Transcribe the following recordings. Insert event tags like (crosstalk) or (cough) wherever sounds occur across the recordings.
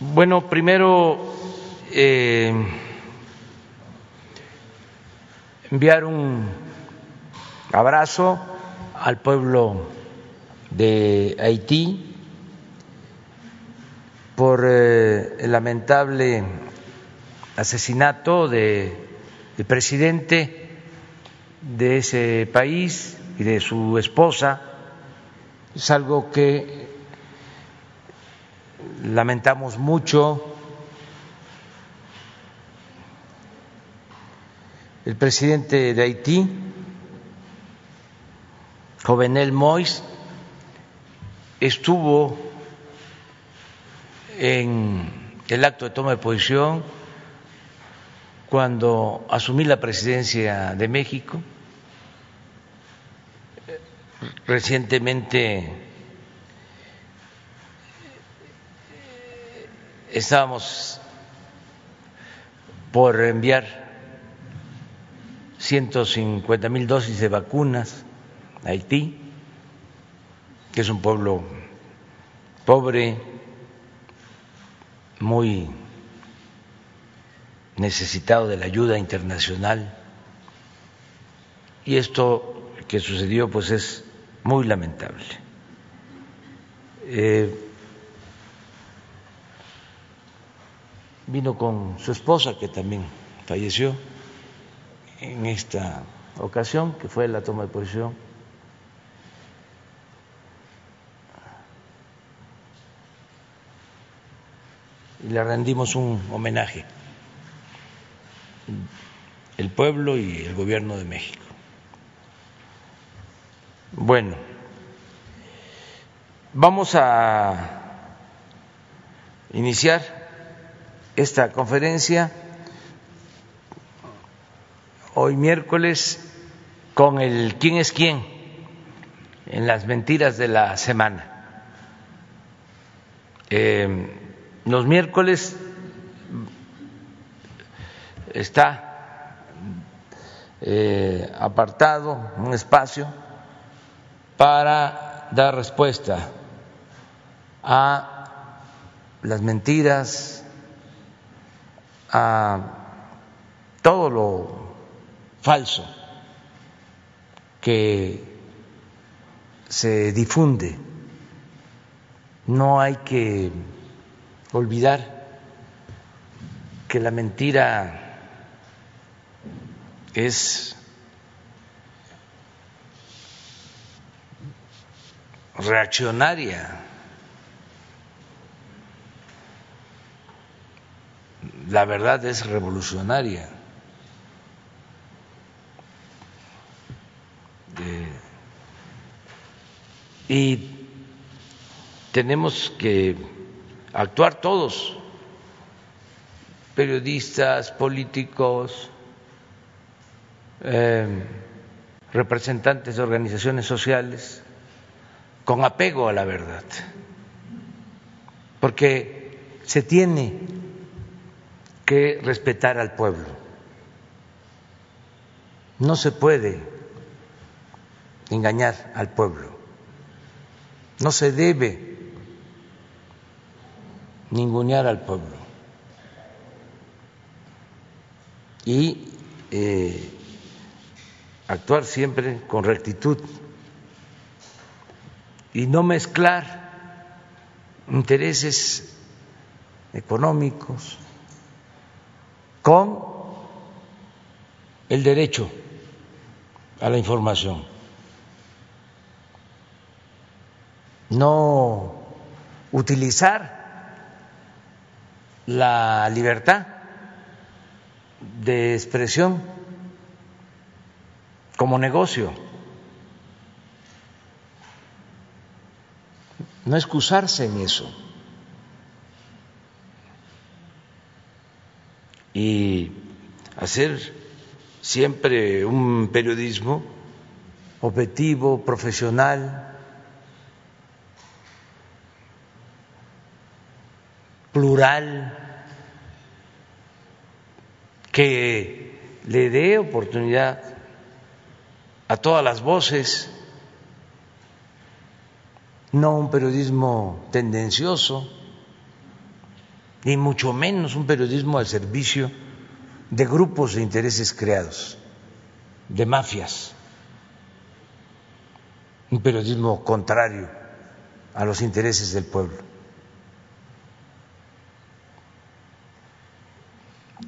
Bueno, primero eh, enviar un abrazo al pueblo de Haití por eh, el lamentable asesinato del presidente de ese país y de su esposa. Es algo que lamentamos mucho. El presidente de Haití, Jovenel Mois, estuvo en el acto de toma de posición cuando asumí la presidencia de México. Recientemente estábamos por enviar 150 mil dosis de vacunas a Haití, que es un pueblo pobre, muy necesitado de la ayuda internacional. Y esto que sucedió pues es muy lamentable. Eh, vino con su esposa, que también falleció en esta ocasión, que fue la toma de posición. Y le rendimos un homenaje, el pueblo y el gobierno de México. Bueno, vamos a iniciar esta conferencia hoy miércoles con el quién es quién en las mentiras de la semana. Eh, los miércoles está eh, apartado un espacio para dar respuesta a las mentiras, a todo lo falso que se difunde. No hay que olvidar que la mentira es reaccionaria la verdad es revolucionaria. y tenemos que actuar todos, periodistas, políticos, em, representantes de organizaciones sociales, con apego a la verdad, porque se tiene que respetar al pueblo. No se puede engañar al pueblo. No se debe ningunear al pueblo. Y eh, actuar siempre con rectitud y no mezclar intereses económicos, con el derecho a la información. No utilizar la libertad de expresión como negocio. No excusarse en eso. y hacer siempre un periodismo objetivo, profesional, plural, que le dé oportunidad a todas las voces, no un periodismo tendencioso y mucho menos un periodismo al servicio de grupos de intereses creados, de mafias, un periodismo contrario a los intereses del pueblo.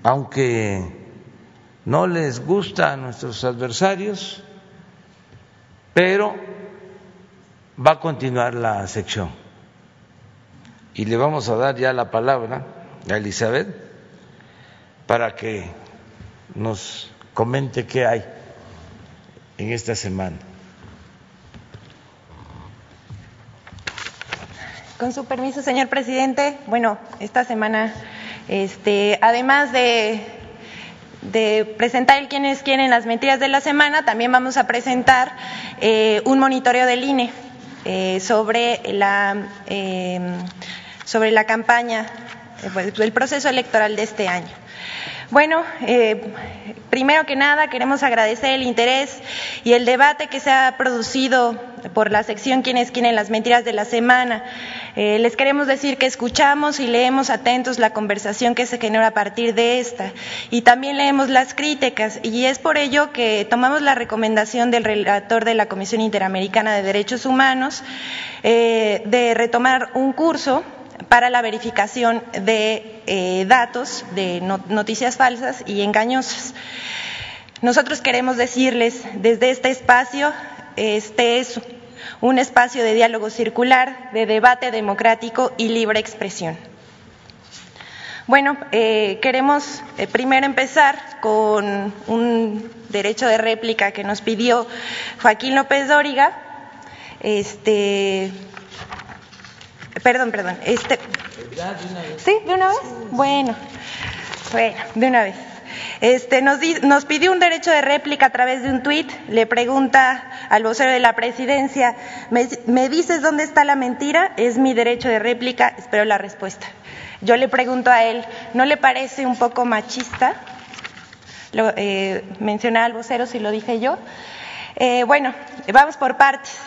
Aunque no les gusta a nuestros adversarios, pero va a continuar la sección. Y le vamos a dar ya la palabra a Elizabeth para que nos comente qué hay en esta semana. Con su permiso, señor presidente, bueno, esta semana, este, además de, presentar el quiénes quieren las mentiras de la semana, también vamos a presentar eh, un monitoreo del INE eh, sobre la eh, sobre la campaña, eh, el proceso electoral de este año. Bueno, eh, primero que nada queremos agradecer el interés y el debate que se ha producido por la sección Quienes quieren las mentiras de la semana. Eh, les queremos decir que escuchamos y leemos atentos la conversación que se genera a partir de esta y también leemos las críticas y es por ello que tomamos la recomendación del relator de la Comisión Interamericana de Derechos Humanos eh, de retomar un curso para la verificación de eh, datos de noticias falsas y engañosas. Nosotros queremos decirles desde este espacio, este es un espacio de diálogo circular, de debate democrático y libre expresión. Bueno, eh, queremos eh, primero empezar con un derecho de réplica que nos pidió Joaquín López Dóriga. Este, Perdón, perdón. Este... ¿Sí? ¿De una vez? Bueno, bueno, de una vez. Este, nos, nos, pidió un derecho de réplica a través de un tuit, le pregunta al vocero de la presidencia, ¿me, ¿me, dices dónde está la mentira? Es mi derecho de réplica, espero la respuesta. Yo le pregunto a él, ¿no le parece un poco machista? Lo, eh, mencionar al vocero si lo dije yo. Eh, bueno, vamos por partes.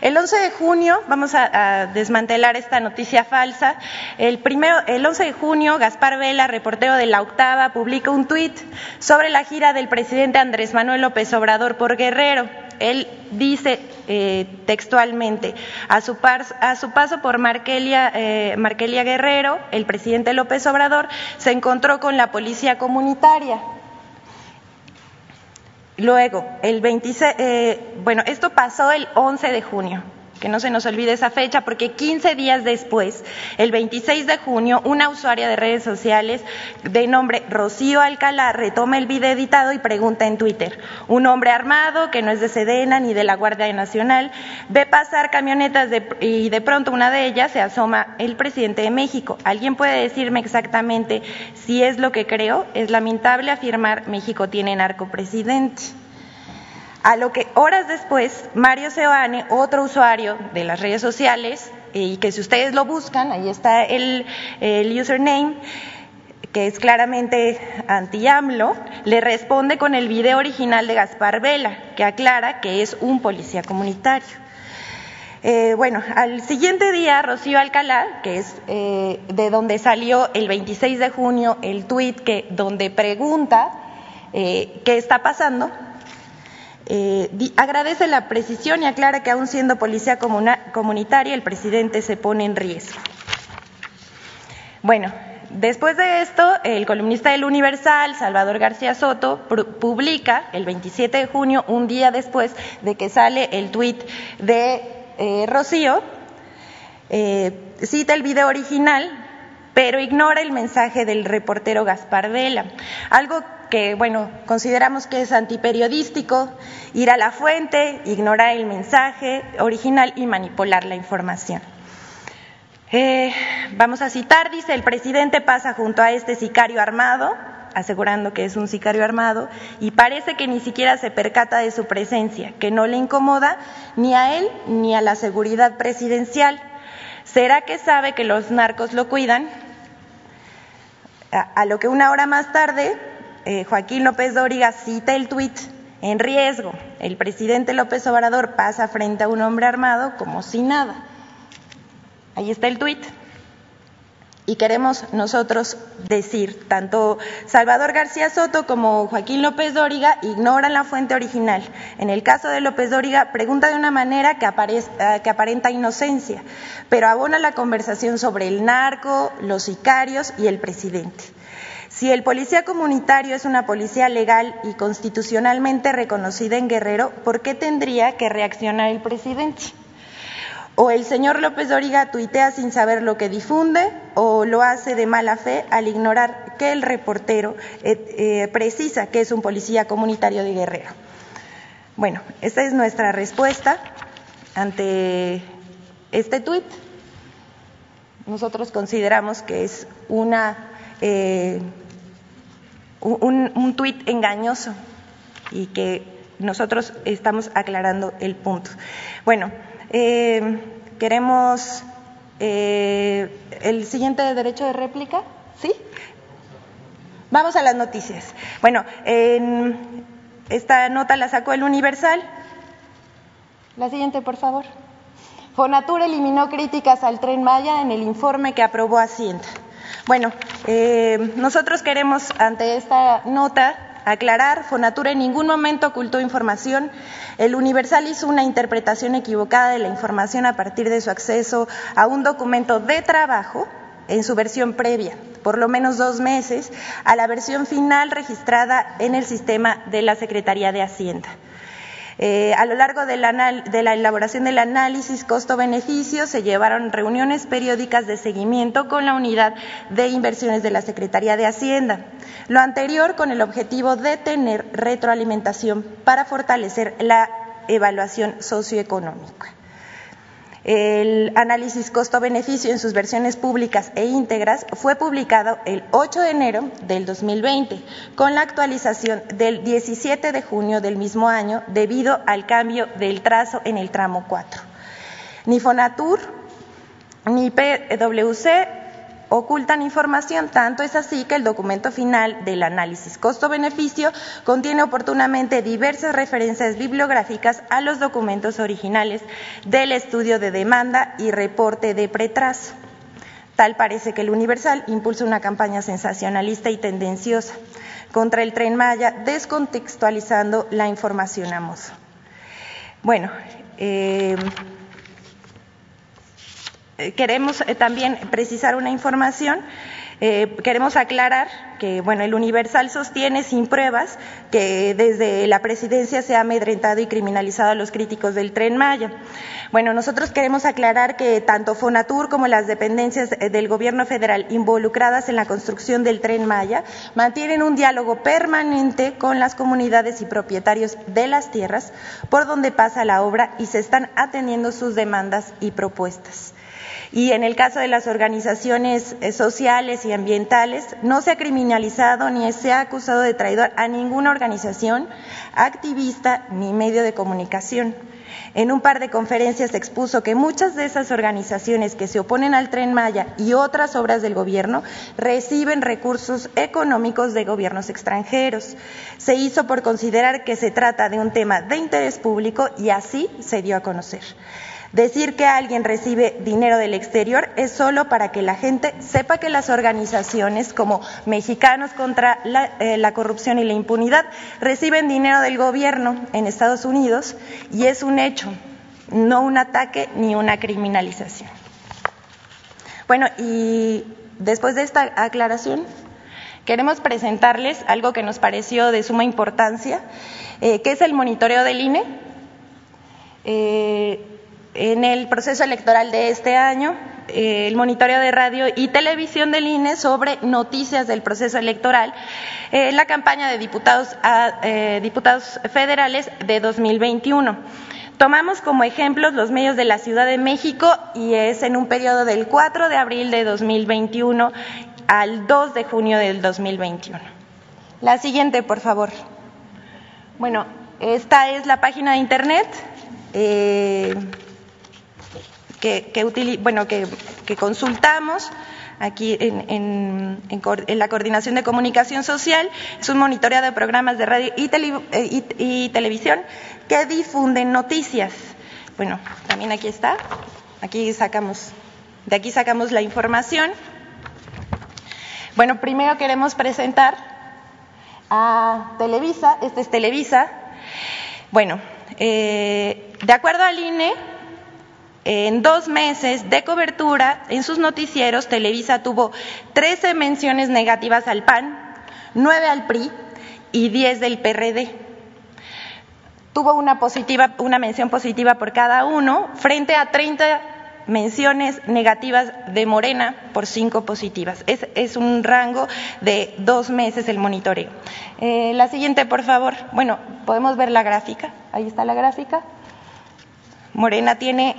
El 11 de junio vamos a, desmantelar esta noticia falsa. El, primero, el 11 de junio, Gaspar Vela, reportero de La Octava, publica un tuit sobre la gira del presidente Andrés Manuel López Obrador por Guerrero. Él dice eh, textualmente, a su, par, a su, paso por Marquelia, eh, Marquelia Guerrero, el presidente López Obrador se encontró con la policía comunitaria. Luego, el 26, eh, bueno, esto pasó el 11 de junio, que no se nos olvide esa fecha, porque 15 días después, el 26 de junio, una usuaria de redes sociales de nombre Rocío Alcalá retoma el video editado y pregunta en Twitter, un hombre armado que no es de Sedena ni de la Guardia Nacional, ve pasar camionetas de, y de pronto una de ellas se asoma el presidente de México. ¿Alguien puede decirme exactamente si es lo que creo? Es lamentable afirmar México tiene narcopresidente. A lo que horas después, Mario Seoane, otro usuario de las redes sociales, y que si ustedes lo buscan, ahí está el, el username, que es claramente anti-AMLO, le responde con el video original de Gaspar Vela, que aclara que es un policía comunitario. Eh, bueno, al siguiente día, Rocío Alcalá, que es eh, de donde salió el 26 de junio el tuit que, donde pregunta eh, qué está pasando, eh, agradece la precisión y aclara que aún siendo policía comunitaria el presidente se pone en riesgo. Bueno, después de esto, el columnista del Universal, Salvador García Soto, publica el 27 de junio, un día después de que sale el tuit de eh, Rocío, eh, cita el video original, pero ignora el mensaje del reportero Gaspar Vela, algo que, bueno, consideramos que es antiperiodístico, ir a la fuente, ignorar el mensaje original y manipular la información. Eh, vamos a citar, dice, el presidente pasa junto a este sicario armado, asegurando que es un sicario armado, y parece que ni siquiera se percata de su presencia, que no le incomoda ni a él ni a la seguridad presidencial. ¿Será que sabe que los narcos lo cuidan? A, a lo que una hora más tarde eh, Joaquín López Dóriga cita el tuit en riesgo. El presidente López Obrador pasa frente a un hombre armado como si nada. Ahí está el tuit. Y queremos nosotros decir, tanto Salvador García Soto como Joaquín López Dóriga ignoran la fuente original. En el caso de López Dóriga, pregunta de una manera que, eh, que aparenta inocencia, pero abona la conversación sobre el narco, los sicarios y el presidente. Si el policía comunitario es una policía legal y constitucionalmente reconocida en Guerrero, ¿por qué tendría que reaccionar el presidente? O el señor López Dóriga tuitea sin saber lo que difunde, o lo hace de mala fe al ignorar que el reportero eh, eh, precisa que es un policía comunitario de Guerrero. Bueno, esta es nuestra respuesta ante este tuit. Nosotros consideramos que es una eh, un, un tuit engañoso y que nosotros estamos aclarando el punto. Bueno, eh, queremos eh, el siguiente derecho de réplica, ¿sí? Vamos a las noticias. Bueno, esta nota la sacó el Universal. La siguiente, por favor. Fonatur eliminó críticas al tren Maya en el informe que aprobó Hacienda. Bueno, eh, nosotros queremos ante esta nota aclarar, Fonatura en ningún momento ocultó información. El Universal hizo una interpretación equivocada de la información a partir de su acceso a un documento de trabajo en su versión previa, por lo menos dos meses, a la versión final registrada en el sistema de la Secretaría de Hacienda. Eh, a lo largo de la, de la elaboración del análisis costo-beneficio se llevaron reuniones periódicas de seguimiento con la unidad de inversiones de la Secretaría de Hacienda. Lo anterior con el objetivo de tener retroalimentación para fortalecer la evaluación socioeconómica. El análisis costo-beneficio en sus versiones públicas e íntegras fue publicado el 8 de enero del 2020, con la actualización del 17 de junio del mismo año debido al cambio del trazo en el tramo 4. Ni Fonatur ni PwC ocultan información, tanto es así que el documento final del análisis costo-beneficio contiene oportunamente diversas referencias bibliográficas a los documentos originales del estudio de demanda y reporte de pretraso. Tal parece que el Universal impulsa una campaña sensacionalista y tendenciosa contra el tren Maya, descontextualizando la información a. Bueno, eh, queremos eh, también precisar una información. Eh, queremos aclarar que, bueno, el Universal sostiene sin pruebas que desde la presidencia se ha amedrentado y criminalizado a los críticos del tren Maya. Bueno, nosotros queremos aclarar que tanto Fonatur como las dependencias del gobierno federal involucradas en la construcción del tren Maya mantienen un diálogo permanente con las comunidades y propietarios de las tierras por donde pasa la obra y se están atendiendo sus demandas y propuestas. Y en el caso de las organizaciones eh, sociales y ambientales, no se ha criminalizado ni se ha acusado de traidor a ninguna organización, activista ni medio de comunicación. En un par de conferencias expuso que muchas de esas organizaciones que se oponen al tren Maya y otras obras del gobierno reciben recursos económicos de gobiernos extranjeros. Se hizo por considerar que se trata de un tema de interés público y así se dio a conocer. Decir que alguien recibe dinero del exterior es solo para que la gente sepa que las organizaciones como Mexicanos contra eh, la, corrupción y la impunidad reciben dinero del gobierno en Estados Unidos y es un hecho, no un ataque ni una criminalización. Bueno, y después de esta aclaración, queremos presentarles algo que nos pareció de suma importancia, eh, que es el monitoreo del INE. Eh, en el proceso electoral de este año, eh, el monitoreo de radio y televisión del INE sobre noticias del proceso electoral en la campaña de diputados, a, eh, diputados federales de 2021. Tomamos como ejemplos los medios de la Ciudad de México y es en un periodo del 4 de abril de 2021 al 2 de junio del 2021. La siguiente, por favor. Bueno, esta es la página de Internet. Eh, que, bueno, que, consultamos aquí en, la Coordinación de Comunicación Social. Es un monitoreo de programas de radio eh, y, televisión que difunden noticias. Bueno, también aquí está. Aquí sacamos, de aquí sacamos la información. Bueno, primero queremos presentar a Televisa, este es Televisa. Bueno, eh, de acuerdo al INE, en dos meses de cobertura, en sus noticieros, Televisa tuvo 13 menciones negativas al PAN, 9 al PRI y 10 del PRD. Tuvo una, positiva, una mención positiva por cada uno, frente a 30 menciones negativas de Morena por cinco positivas. Es, un rango de dos meses el monitoreo. Eh, la siguiente, por favor. Bueno, podemos ver la gráfica. Ahí está la gráfica. Morena tiene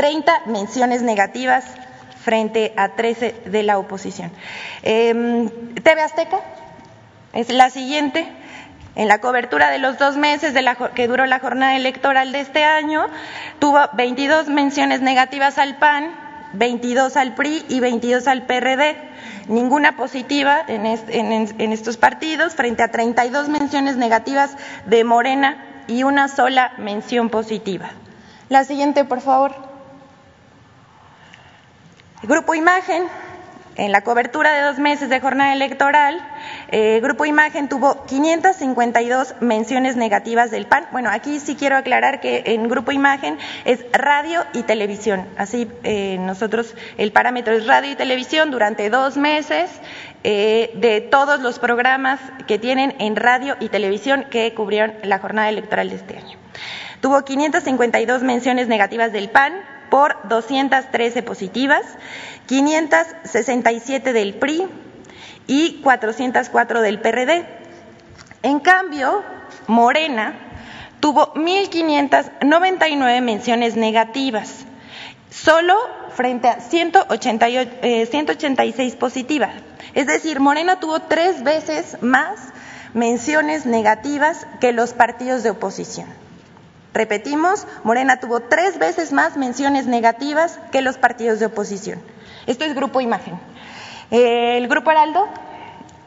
30 menciones negativas frente a 13 de la oposición. Eh, TV Azteca es la siguiente. En la cobertura de los dos meses de la, que duró la jornada electoral de este año, tuvo 22 menciones negativas al PAN, 22 al PRI y 22 al PRD. Ninguna positiva en, en, en estos partidos, frente a 32 menciones negativas de Morena y una sola mención positiva. La siguiente, por favor. Grupo Imagen, en la cobertura de dos meses de jornada electoral, eh, Grupo Imagen tuvo 552 menciones negativas del PAN. Bueno, aquí sí quiero aclarar que en Grupo Imagen es radio y televisión. Así eh, nosotros el parámetro es radio y televisión durante dos meses eh, de todos los programas que tienen en radio y televisión que cubrieron la jornada electoral de este año. Tuvo 552 menciones negativas del PAN por 213 positivas 567 del PRI y 404 del PRD. En cambio, Morena tuvo 1.599 menciones negativas, solo frente a 188, eh, 186 positivas. Es decir, Morena tuvo tres veces más menciones negativas que los partidos de oposición. Repetimos, Morena tuvo tres veces más menciones negativas que los partidos de oposición. Esto es Grupo Imagen. El Grupo Heraldo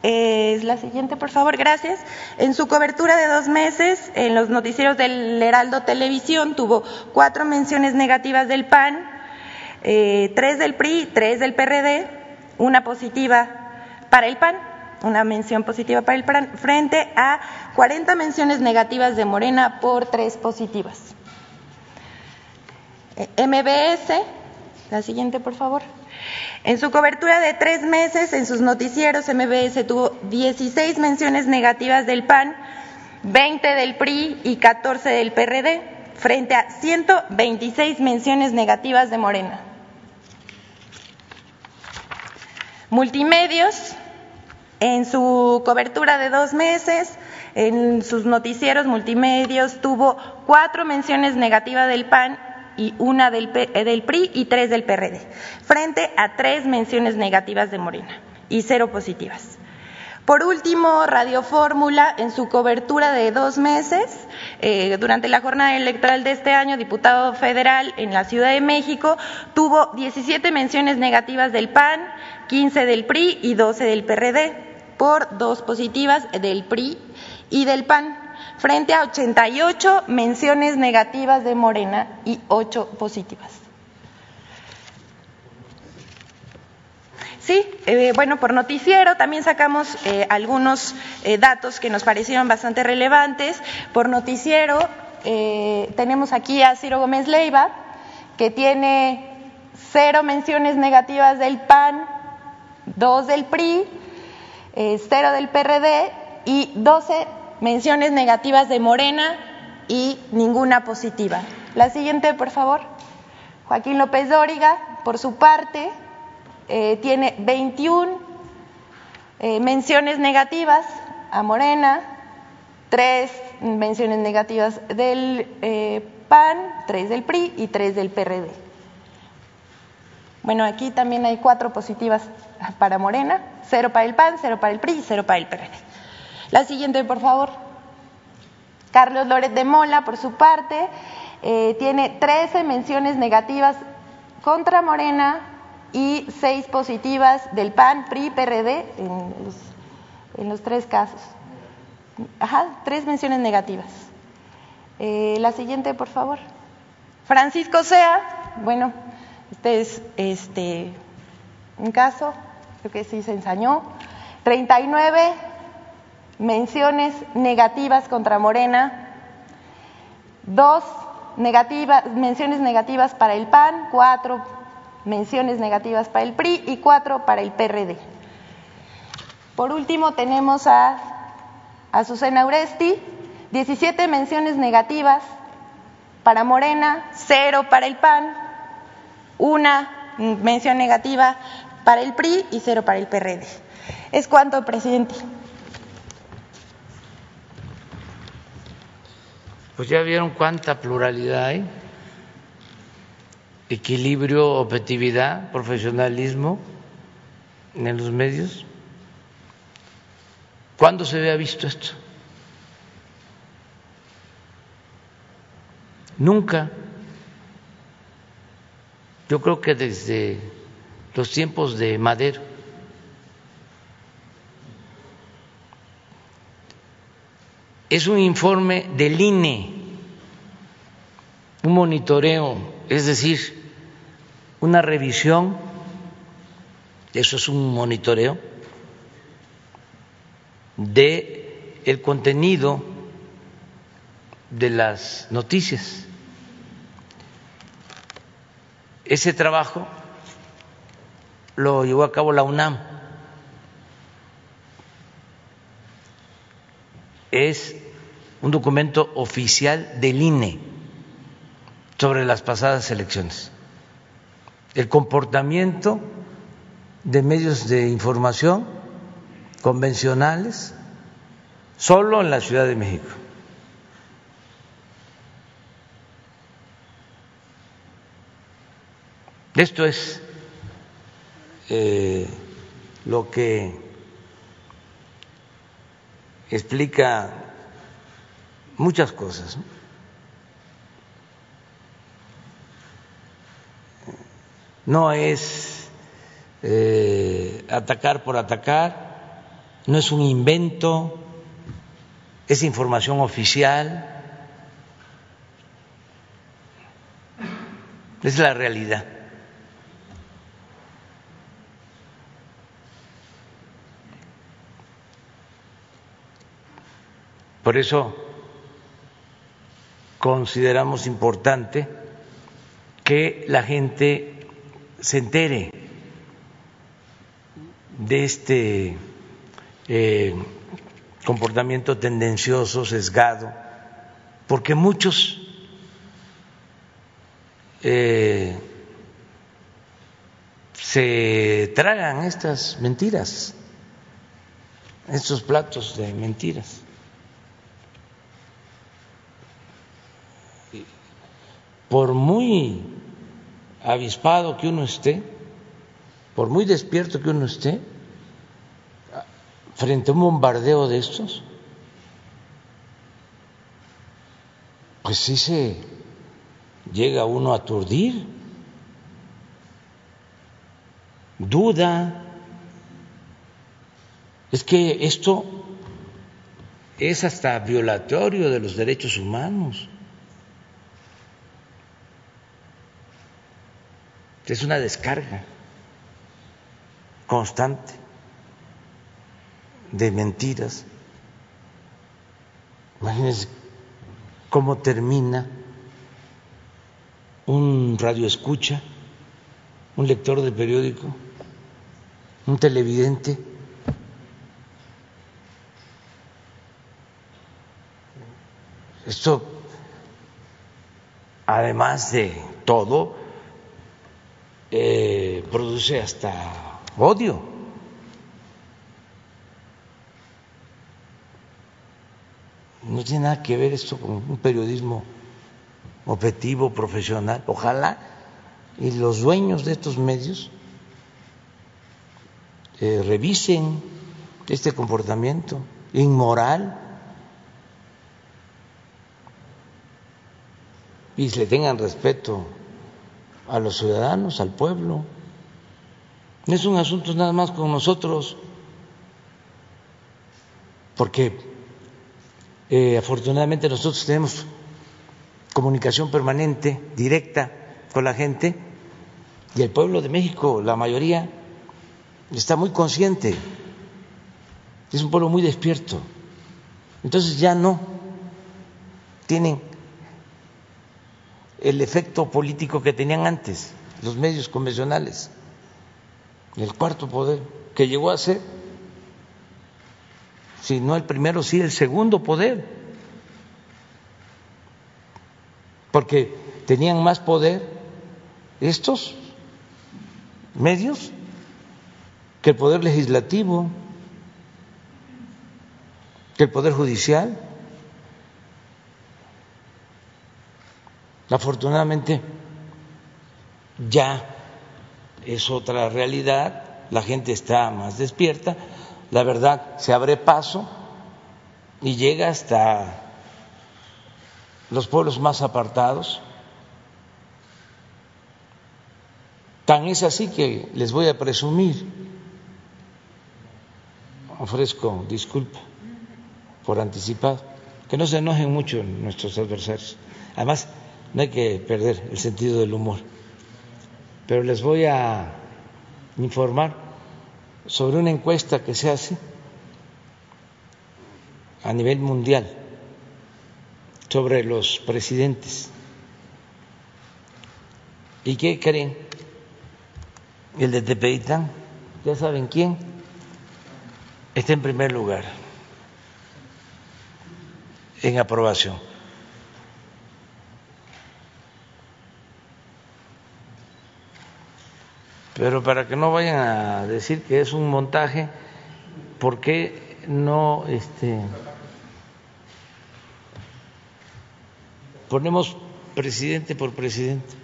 es la siguiente, por favor, gracias. En su cobertura de dos meses, en los noticieros del Heraldo Televisión, tuvo cuatro menciones negativas del PAN, eh, tres del PRI, tres del PRD, una positiva para el PAN, una mención positiva para el PAN, frente a 40 menciones negativas de Morena por tres positivas. Eh, MBS, la siguiente, por favor. En su cobertura de tres meses, en sus noticieros, MBS tuvo 16 menciones negativas del PAN, 20 del PRI y 14 del PRD, frente a 126 menciones negativas de Morena. Multimedios, en su cobertura de dos meses, en sus noticieros multimedios, tuvo cuatro menciones negativas del PAN y una del, del, PRI y tres del PRD, frente a tres menciones negativas de Morena y cero positivas. Por último, Radio Fórmula, en su cobertura de dos meses, eh, durante la jornada electoral de este año, diputado federal en la Ciudad de México, tuvo 17 menciones negativas del PAN, 15 del PRI y 12 del PRD, por dos positivas del PRI y del PAN frente a 88 menciones negativas de Morena y 8 positivas. Sí, eh, bueno, por noticiero también sacamos eh, algunos eh, datos que nos parecieron bastante relevantes. Por noticiero tenemos aquí a Ciro Gómez Leiva, que tiene cero menciones negativas del PAN, dos del PRI, cero del PRD y 12 menciones negativas de Morena y ninguna positiva. La siguiente, por favor. Joaquín López Dóriga, por su parte, eh, tiene 21 eh, menciones negativas a Morena, tres menciones negativas del eh, PAN, tres del PRI y tres del PRD. Bueno, aquí también hay cuatro positivas para Morena, cero para el PAN, cero para el PRI y cero para el PRD. La siguiente, por favor. Carlos Lórez de Mola, por su parte, eh, tiene 13 menciones negativas contra Morena y 6 positivas del PAN, PRI, PRD en los, tres casos. Ajá, tres menciones negativas. Eh, la siguiente, por favor. Francisco Sea, bueno, este es este un caso creo que sí se ensañó. 39 menciones negativas contra Morena, dos negativas, menciones negativas para el PAN, cuatro menciones negativas para el PRI y cuatro para el PRD. Por último, tenemos a Azucena Uresti, 17 menciones negativas para Morena, cero para el PAN, una mención negativa para el PRI y cero para el PRD. Es cuanto, presidente. Pues ya vieron cuánta pluralidad hay, equilibrio, objetividad, profesionalismo en los medios. ¿Cuándo se había visto esto? Nunca. Yo creo que desde los tiempos de Madero. Es un informe del INE, un monitoreo, es decir, una revisión, eso es un monitoreo de el contenido de las noticias. Ese trabajo lo llevó a cabo la UNAM. Es un documento oficial del INE sobre las pasadas elecciones. El comportamiento de medios de información convencionales solo en la Ciudad de México. Esto es eh, lo que explica muchas cosas. No es eh, atacar por atacar, no es un invento, es información oficial, es la realidad. Por eso consideramos importante que la gente se entere de este eh, comportamiento tendencioso, sesgado, porque muchos eh, se tragan estas mentiras, estos platos de mentiras. Por muy avispado que uno esté, por muy despierto que uno esté, frente a un bombardeo de estos, pues sí se llega uno a aturdir, duda. Es que esto es hasta violatorio de los derechos humanos. Es una descarga constante de mentiras. Imagínense cómo termina un radio escucha, un lector de periódico, un televidente. Esto, además de todo, eh, produce hasta odio. No tiene nada que ver esto con un periodismo objetivo, profesional. Ojalá y los dueños de estos medios eh, revisen este comportamiento inmoral y le tengan respeto a los ciudadanos, al pueblo. No es un asunto nada más con nosotros, porque eh, afortunadamente nosotros tenemos comunicación permanente, directa con la gente y el pueblo de México, la mayoría está muy consciente, es un pueblo muy despierto. Entonces ya no tienen el efecto político que tenían antes los medios convencionales. El cuarto poder, que llegó a ser, si no el primero, sí el segundo poder, porque tenían más poder estos medios que el poder legislativo, que el poder judicial. Afortunadamente ya es otra realidad, la gente está más despierta, la verdad se abre paso y llega hasta los pueblos más apartados. Tan es así que les voy a presumir, ofrezco disculpa por anticipado, que no se enojen mucho nuestros adversarios. Además, no hay que perder el sentido del humor. Pero les voy a informar sobre una encuesta que se hace a nivel mundial sobre los presidentes. ¿Y qué creen? El de Tepeitán, ya saben quién, está en primer lugar en aprobación. Pero para que no vayan a decir que es un montaje, ¿por qué no este, ponemos presidente por presidente?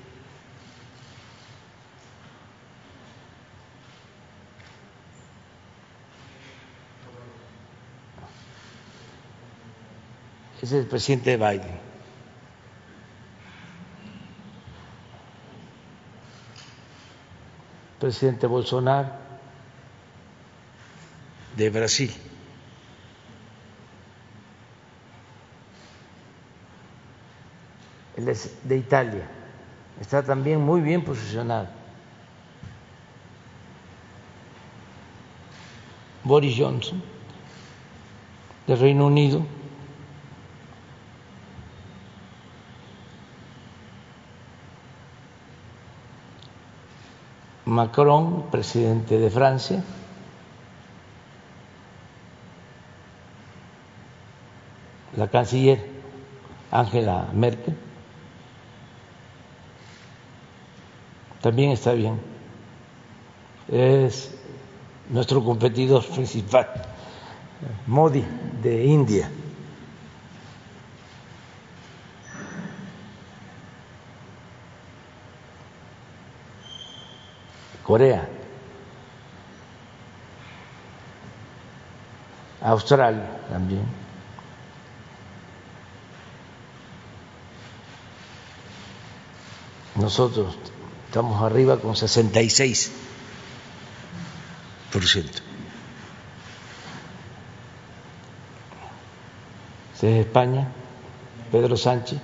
Ese es el presidente Biden. Presidente Bolsonaro de Brasil. Él es de Italia, está también muy bien posicionado. Boris Johnson, de Reino Unido, Macron, presidente de Francia, la canciller Angela Merkel, también está bien. Es nuestro competidor principal, Modi de India. Corea, Australia también. Nosotros estamos arriba con 66 por ciento. Es España, Pedro Sánchez.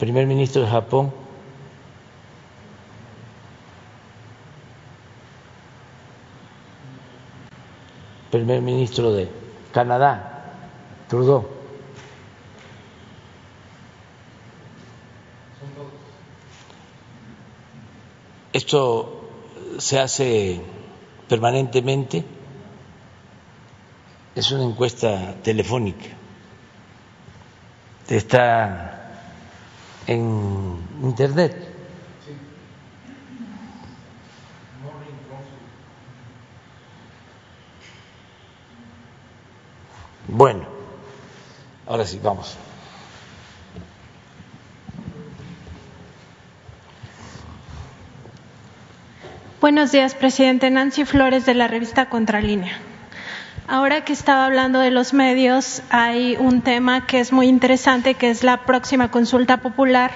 Primer ministro de Japón, primer ministro de Canadá, Trudeau. Esto se hace permanentemente, es una encuesta telefónica. Está en Internet. Bueno, ahora sí, vamos. Buenos días, presidente. Nancy Flores de la revista Contralínea. Ahora que estaba hablando de los medios, hay un tema que es muy interesante, que es la próxima consulta popular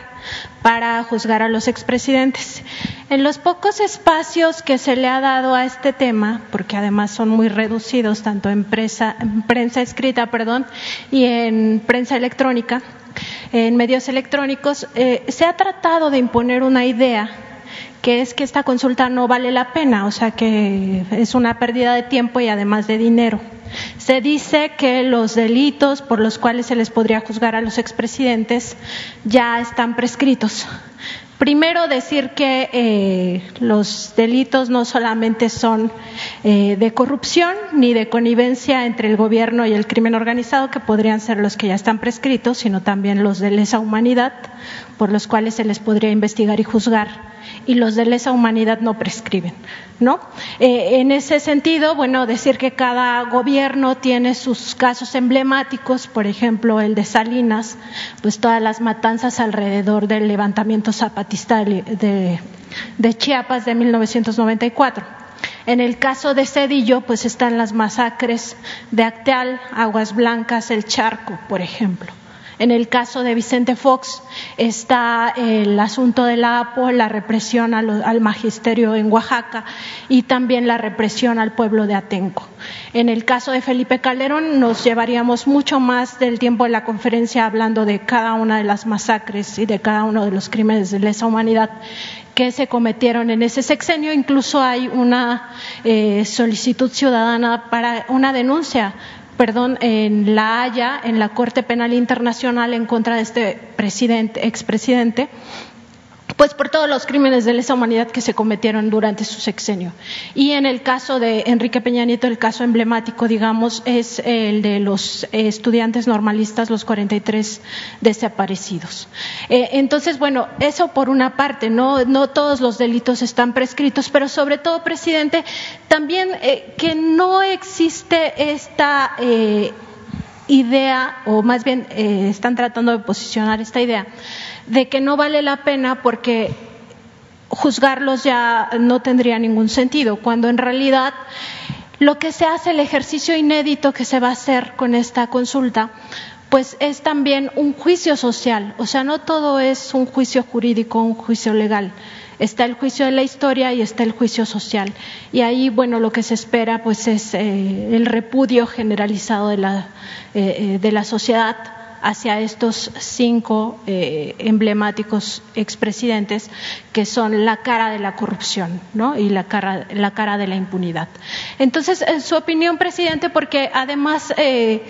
para juzgar a los expresidentes. En los pocos espacios que se le ha dado a este tema, porque además son muy reducidos tanto en, prensa escrita perdón, y en prensa electrónica, en medios electrónicos, eh, se ha tratado de imponer una idea que es que esta consulta no vale la pena, o sea que es una pérdida de tiempo y además de dinero. Se dice que los delitos por los cuales se les podría juzgar a los expresidentes ya están prescritos. Primero decir que eh, los delitos no solamente son eh, de corrupción ni de connivencia entre el gobierno y el crimen organizado, que podrían ser los que ya están prescritos, sino también los de lesa humanidad, por los cuales se les podría investigar y juzgar y los de lesa humanidad no prescriben. ¿no? Eh, en ese sentido, bueno, decir que cada gobierno tiene sus casos emblemáticos, por ejemplo, el de Salinas, pues todas las matanzas alrededor del levantamiento zapatista de, de Chiapas de 1994. En el caso de Cedillo, pues están las masacres de Acteal, Aguas Blancas, El Charco, por ejemplo. En el caso de Vicente Fox está el asunto de la APO, la represión al, magisterio en Oaxaca y también la represión al pueblo de Atenco. En el caso de Felipe Calderón nos llevaríamos mucho más del tiempo de la conferencia hablando de cada una de las masacres y de cada uno de los crímenes de lesa humanidad que se cometieron en ese sexenio. Incluso hay una eh, solicitud ciudadana para una denuncia perdón, en La Haya, en la Corte Penal Internacional en contra de este presidente, expresidente, pues por todos los crímenes de lesa humanidad que se cometieron durante su sexenio. Y en el caso de Enrique Peña Nieto, el caso emblemático, digamos, es el de los estudiantes normalistas, los 43 desaparecidos. Eh, entonces, bueno, eso por una parte, no, no todos los delitos están prescritos, pero sobre todo, presidente, también eh, que no existe esta eh, idea, o más bien están tratando de posicionar esta idea de que no vale la pena porque juzgarlos ya no tendría ningún sentido, cuando en realidad lo que se hace, el ejercicio inédito que se va a hacer con esta consulta, pues es también un juicio social, o sea, no todo es un juicio jurídico, un juicio legal. Está el juicio de la historia y está el juicio social. Y ahí, bueno, lo que se espera, pues, es eh, el repudio generalizado de la, eh, eh, de la sociedad hacia estos cinco eh, emblemáticos expresidentes que son la cara de la corrupción ¿no? y la cara, de la impunidad. Entonces, en su opinión, presidente, porque además eh,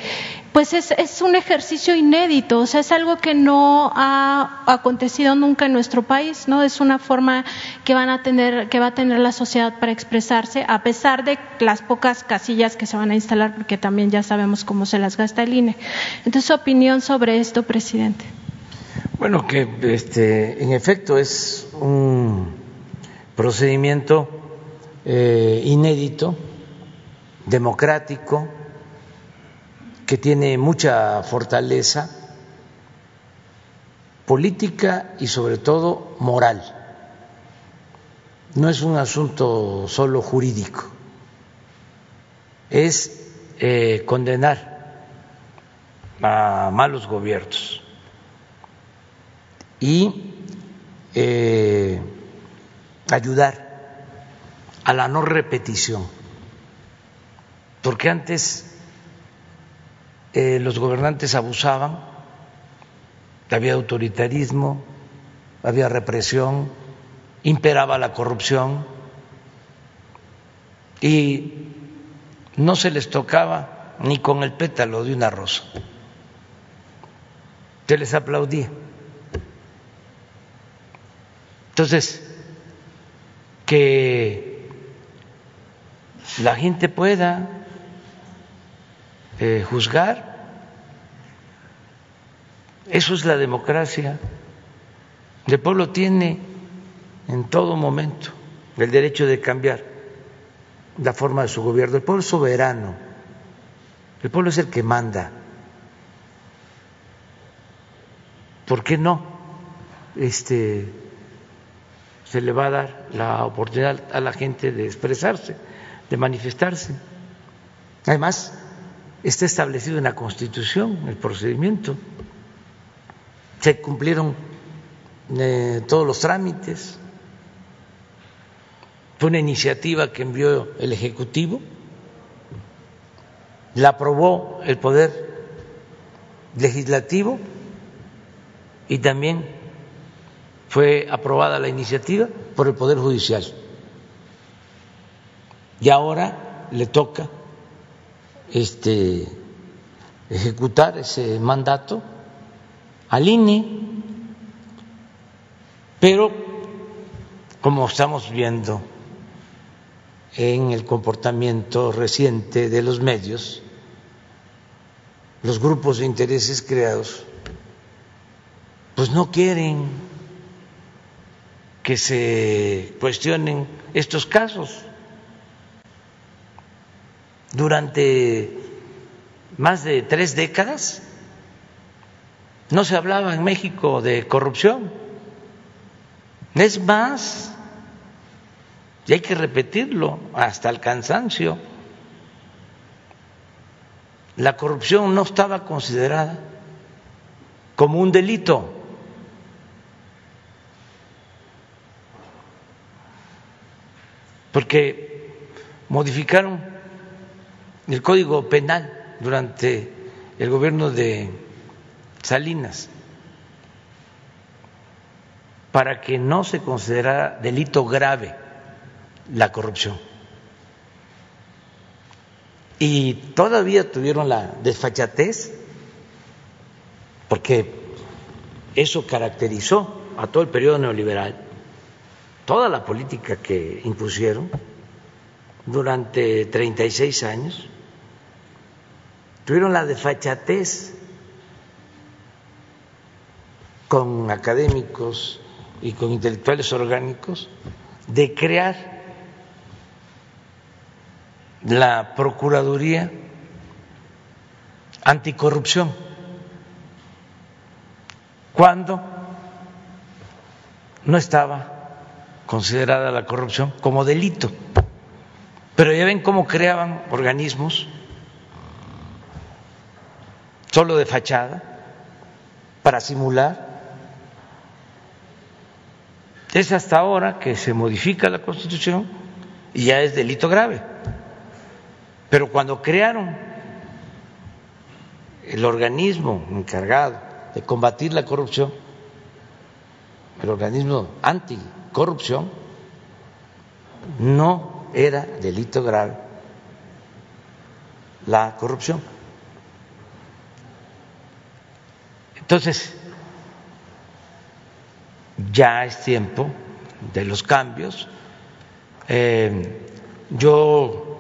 pues es, es, un ejercicio inédito, o sea, es algo que no ha acontecido nunca en nuestro país, ¿no? Es una forma que van a tener, que va a tener la sociedad para expresarse, a pesar de las pocas casillas que se van a instalar, porque también ya sabemos cómo se las gasta el INE. Entonces, su opinión sobre esto, presidente. Bueno, que este, en efecto es un procedimiento eh, inédito, democrático, que tiene mucha fortaleza política y sobre todo moral. No es un asunto solo jurídico, es eh, condenar a malos gobiernos y eh, ayudar a la no repetición, porque antes eh, los gobernantes abusaban, había autoritarismo, había represión, imperaba la corrupción y no se les tocaba ni con el pétalo de una rosa, se les aplaudía. Entonces, que la gente pueda eh, juzgar. Eso es la democracia. El pueblo tiene en todo momento el derecho de cambiar la forma de su gobierno. El pueblo es soberano. El pueblo es el que manda. ¿Por qué no? Este se le va a dar la oportunidad a la gente de expresarse, de manifestarse. Además, está establecido en la Constitución el procedimiento. Se cumplieron eh, todos los trámites. Fue una iniciativa que envió el Ejecutivo, la aprobó el Poder Legislativo y también fue aprobada la iniciativa por el Poder Judicial. Y ahora le toca este, ejecutar ese mandato al INE, pero como estamos viendo en el comportamiento reciente de los medios, los grupos de intereses creados, pues no quieren que se cuestionen estos casos. Durante más de tres décadas no se hablaba en México de corrupción. Es más, y hay que repetirlo hasta el cansancio, la corrupción no estaba considerada como un delito. Porque modificaron el Código Penal durante el gobierno de Salinas para que no se considerara delito grave la corrupción. Y todavía tuvieron la desfachatez, porque eso caracterizó a todo el periodo neoliberal, toda la política que impusieron durante 36 años, tuvieron la desfachatez con académicos y con intelectuales orgánicos de crear la Procuraduría Anticorrupción. Cuando no estaba considerada la corrupción como delito. Pero ya ven cómo creaban organismos solo de fachada para simular. Es hasta ahora que se modifica la Constitución y ya es delito grave. Pero cuando crearon el organismo encargado de combatir la corrupción, el organismo anticorrupción, no era delito grave la corrupción. Entonces, ya es tiempo de los cambios. Eh, yo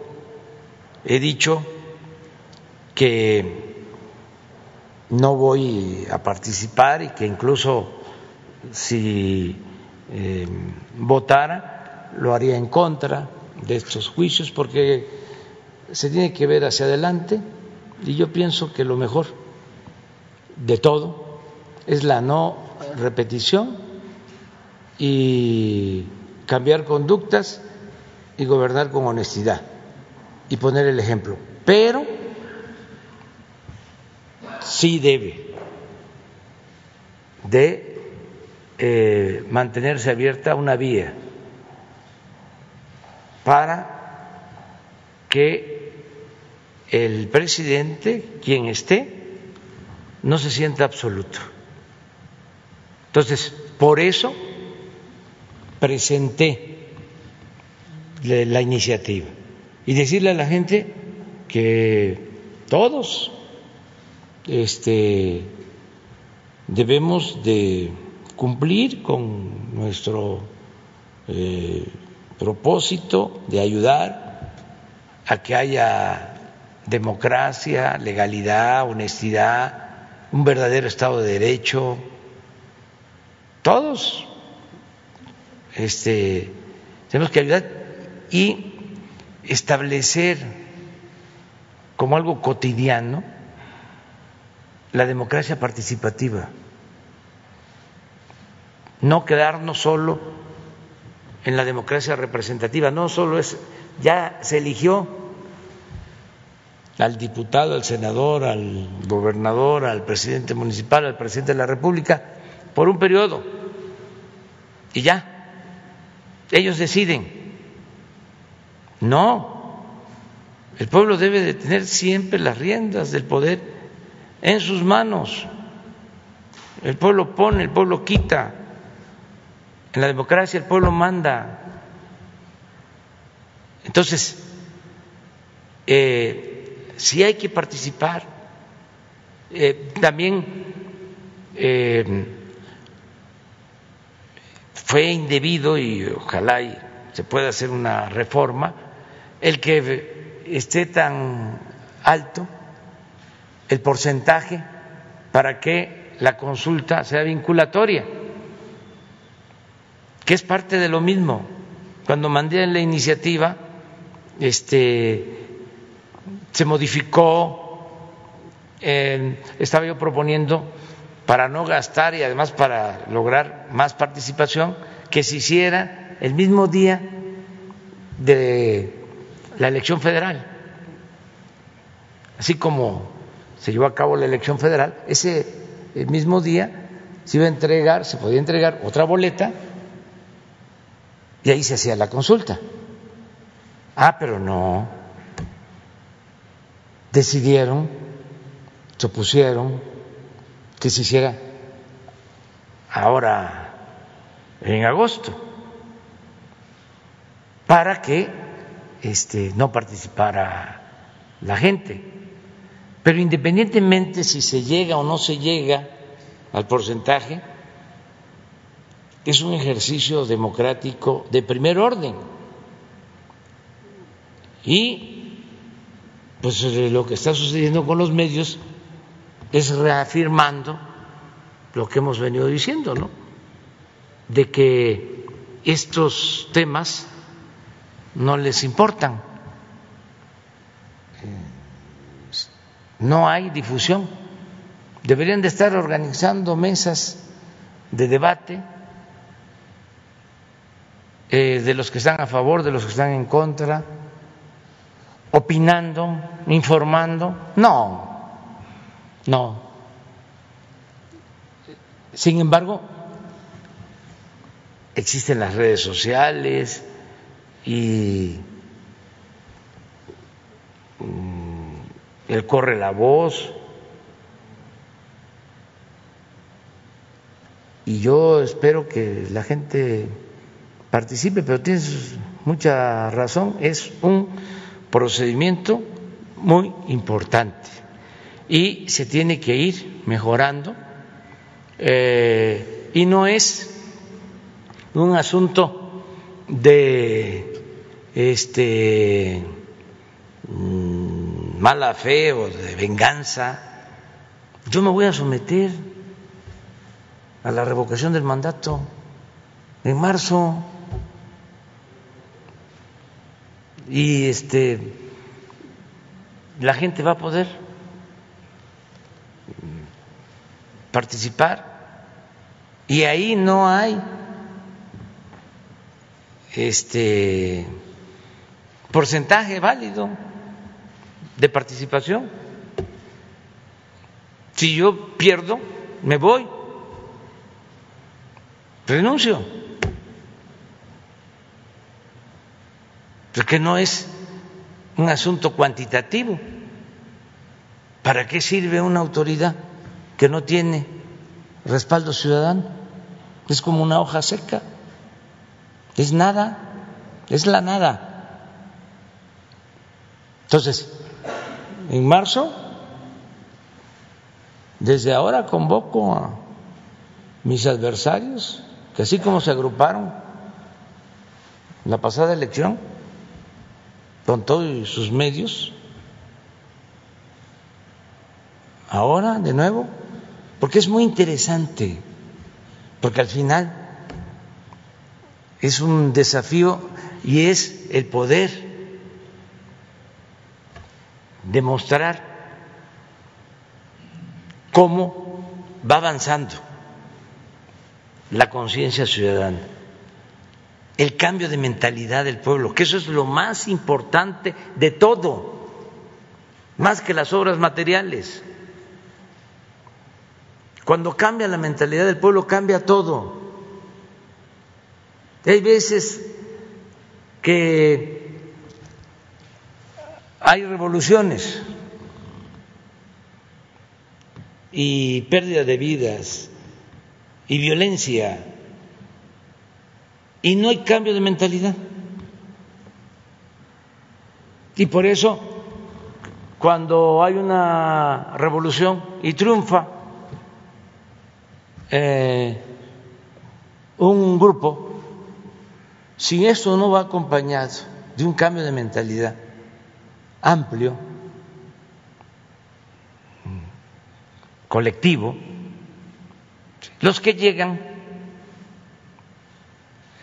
He dicho que no voy a participar y que incluso si eh, votara lo haría en contra de estos juicios porque se tiene que ver hacia adelante y yo pienso que lo mejor de todo es la no repetición y cambiar conductas y gobernar con honestidad y poner el ejemplo, pero sí debe de eh, mantenerse abierta una vía para que el presidente, quien esté, no se sienta absoluto. Entonces, por eso presenté la iniciativa y decirle a la gente que todos este, debemos de cumplir con nuestro eh, propósito de ayudar a que haya democracia, legalidad, honestidad, un verdadero Estado de Derecho. Todos este, tenemos que ayudar y establecer como algo cotidiano la democracia participativa, no quedarnos solo en la democracia representativa, no solo es, ya se eligió al diputado, al senador, al gobernador, al presidente municipal, al presidente de la República, por un periodo, y ya, ellos deciden no, el pueblo debe de tener siempre las riendas del poder en sus manos. el pueblo pone, el pueblo quita. En la democracia el pueblo manda. Entonces, eh, sí hay que participar. Eh, también eh, fue indebido y ojalá se pueda hacer una reforma el que esté tan alto el porcentaje para que la consulta sea vinculatoria, que es parte de lo mismo. Cuando mandé la iniciativa, este, se modificó, eh, estaba yo proponiendo para no gastar y además para lograr más participación, que se hiciera el mismo día de la elección federal. Así como se llevó a cabo la elección federal, ese mismo día se iba a entregar, se podía entregar otra boleta y ahí se hacía la consulta. Ah, pero no. Decidieron, se opusieron que se hiciera ahora en agosto para que este, no participara la gente. Pero independientemente si se llega o no se llega al porcentaje, es un ejercicio democrático de primer orden. Y pues lo que está sucediendo con los medios es reafirmando lo que hemos venido diciendo, ¿no? De que estos temas no les importan. No hay difusión. Deberían de estar organizando mesas de debate eh, de los que están a favor, de los que están en contra, opinando, informando. No, no. Sin embargo, existen las redes sociales, y mm, él corre la voz y yo espero que la gente participe, pero tienes mucha razón, es un procedimiento muy importante y se tiene que ir mejorando. Eh, y no es un asunto de este mm, mala fe o de venganza, yo me voy a someter a la revocación del mandato en marzo. Y este la gente va a poder participar y ahí no hay este porcentaje válido de participación. Si yo pierdo, me voy, renuncio, porque no es un asunto cuantitativo. ¿Para qué sirve una autoridad que no tiene respaldo ciudadano? Es como una hoja seca, es nada, es la nada. Entonces, en marzo, desde ahora convoco a mis adversarios, que así como se agruparon la pasada elección, con todos sus medios, ahora de nuevo, porque es muy interesante, porque al final es un desafío y es el poder demostrar cómo va avanzando la conciencia ciudadana, el cambio de mentalidad del pueblo, que eso es lo más importante de todo, más que las obras materiales. Cuando cambia la mentalidad del pueblo, cambia todo. Hay veces que hay revoluciones y pérdida de vidas y violencia. Y no hay cambio de mentalidad. Y por eso, cuando hay una revolución y triunfa eh, un grupo, si eso no va acompañado de un cambio de mentalidad amplio, colectivo, los que llegan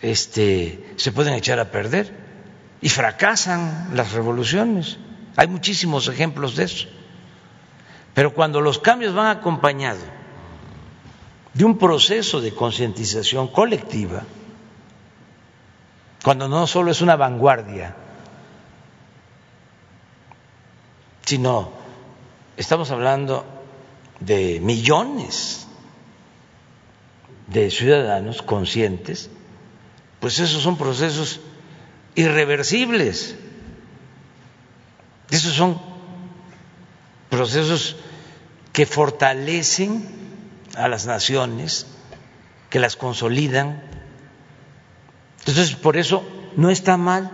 este, se pueden echar a perder y fracasan las revoluciones. Hay muchísimos ejemplos de eso. Pero cuando los cambios van acompañados de un proceso de concientización colectiva, cuando no solo es una vanguardia, sino estamos hablando de millones de ciudadanos conscientes, pues esos son procesos irreversibles. Esos son procesos que fortalecen a las naciones, que las consolidan. Entonces, por eso no está mal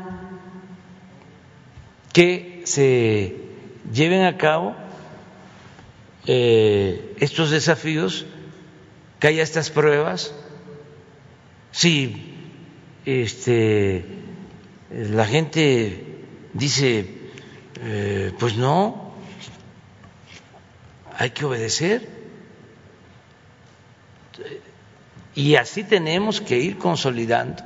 que se lleven a cabo eh, estos desafíos, que haya estas pruebas. Si este, la gente dice, eh, pues no, hay que obedecer. Y así tenemos que ir consolidando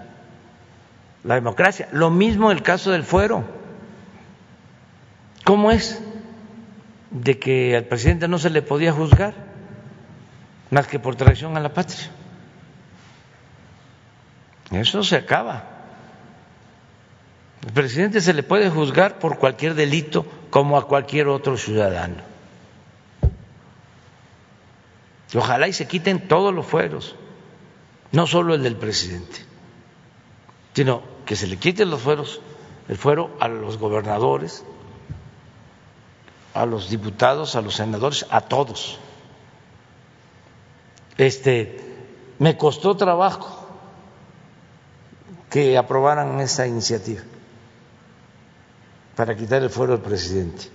la democracia. Lo mismo el caso del fuero. ¿Cómo es de que al presidente no se le podía juzgar más que por traición a la patria? Eso se acaba. El presidente se le puede juzgar por cualquier delito como a cualquier otro ciudadano. Ojalá y se quiten todos los fueros, no solo el del presidente, sino que se le quiten los fueros, el fuero a los gobernadores, a los diputados, a los senadores, a todos. Este me costó trabajo que aprobaran esa iniciativa para quitar el fuero al presidente.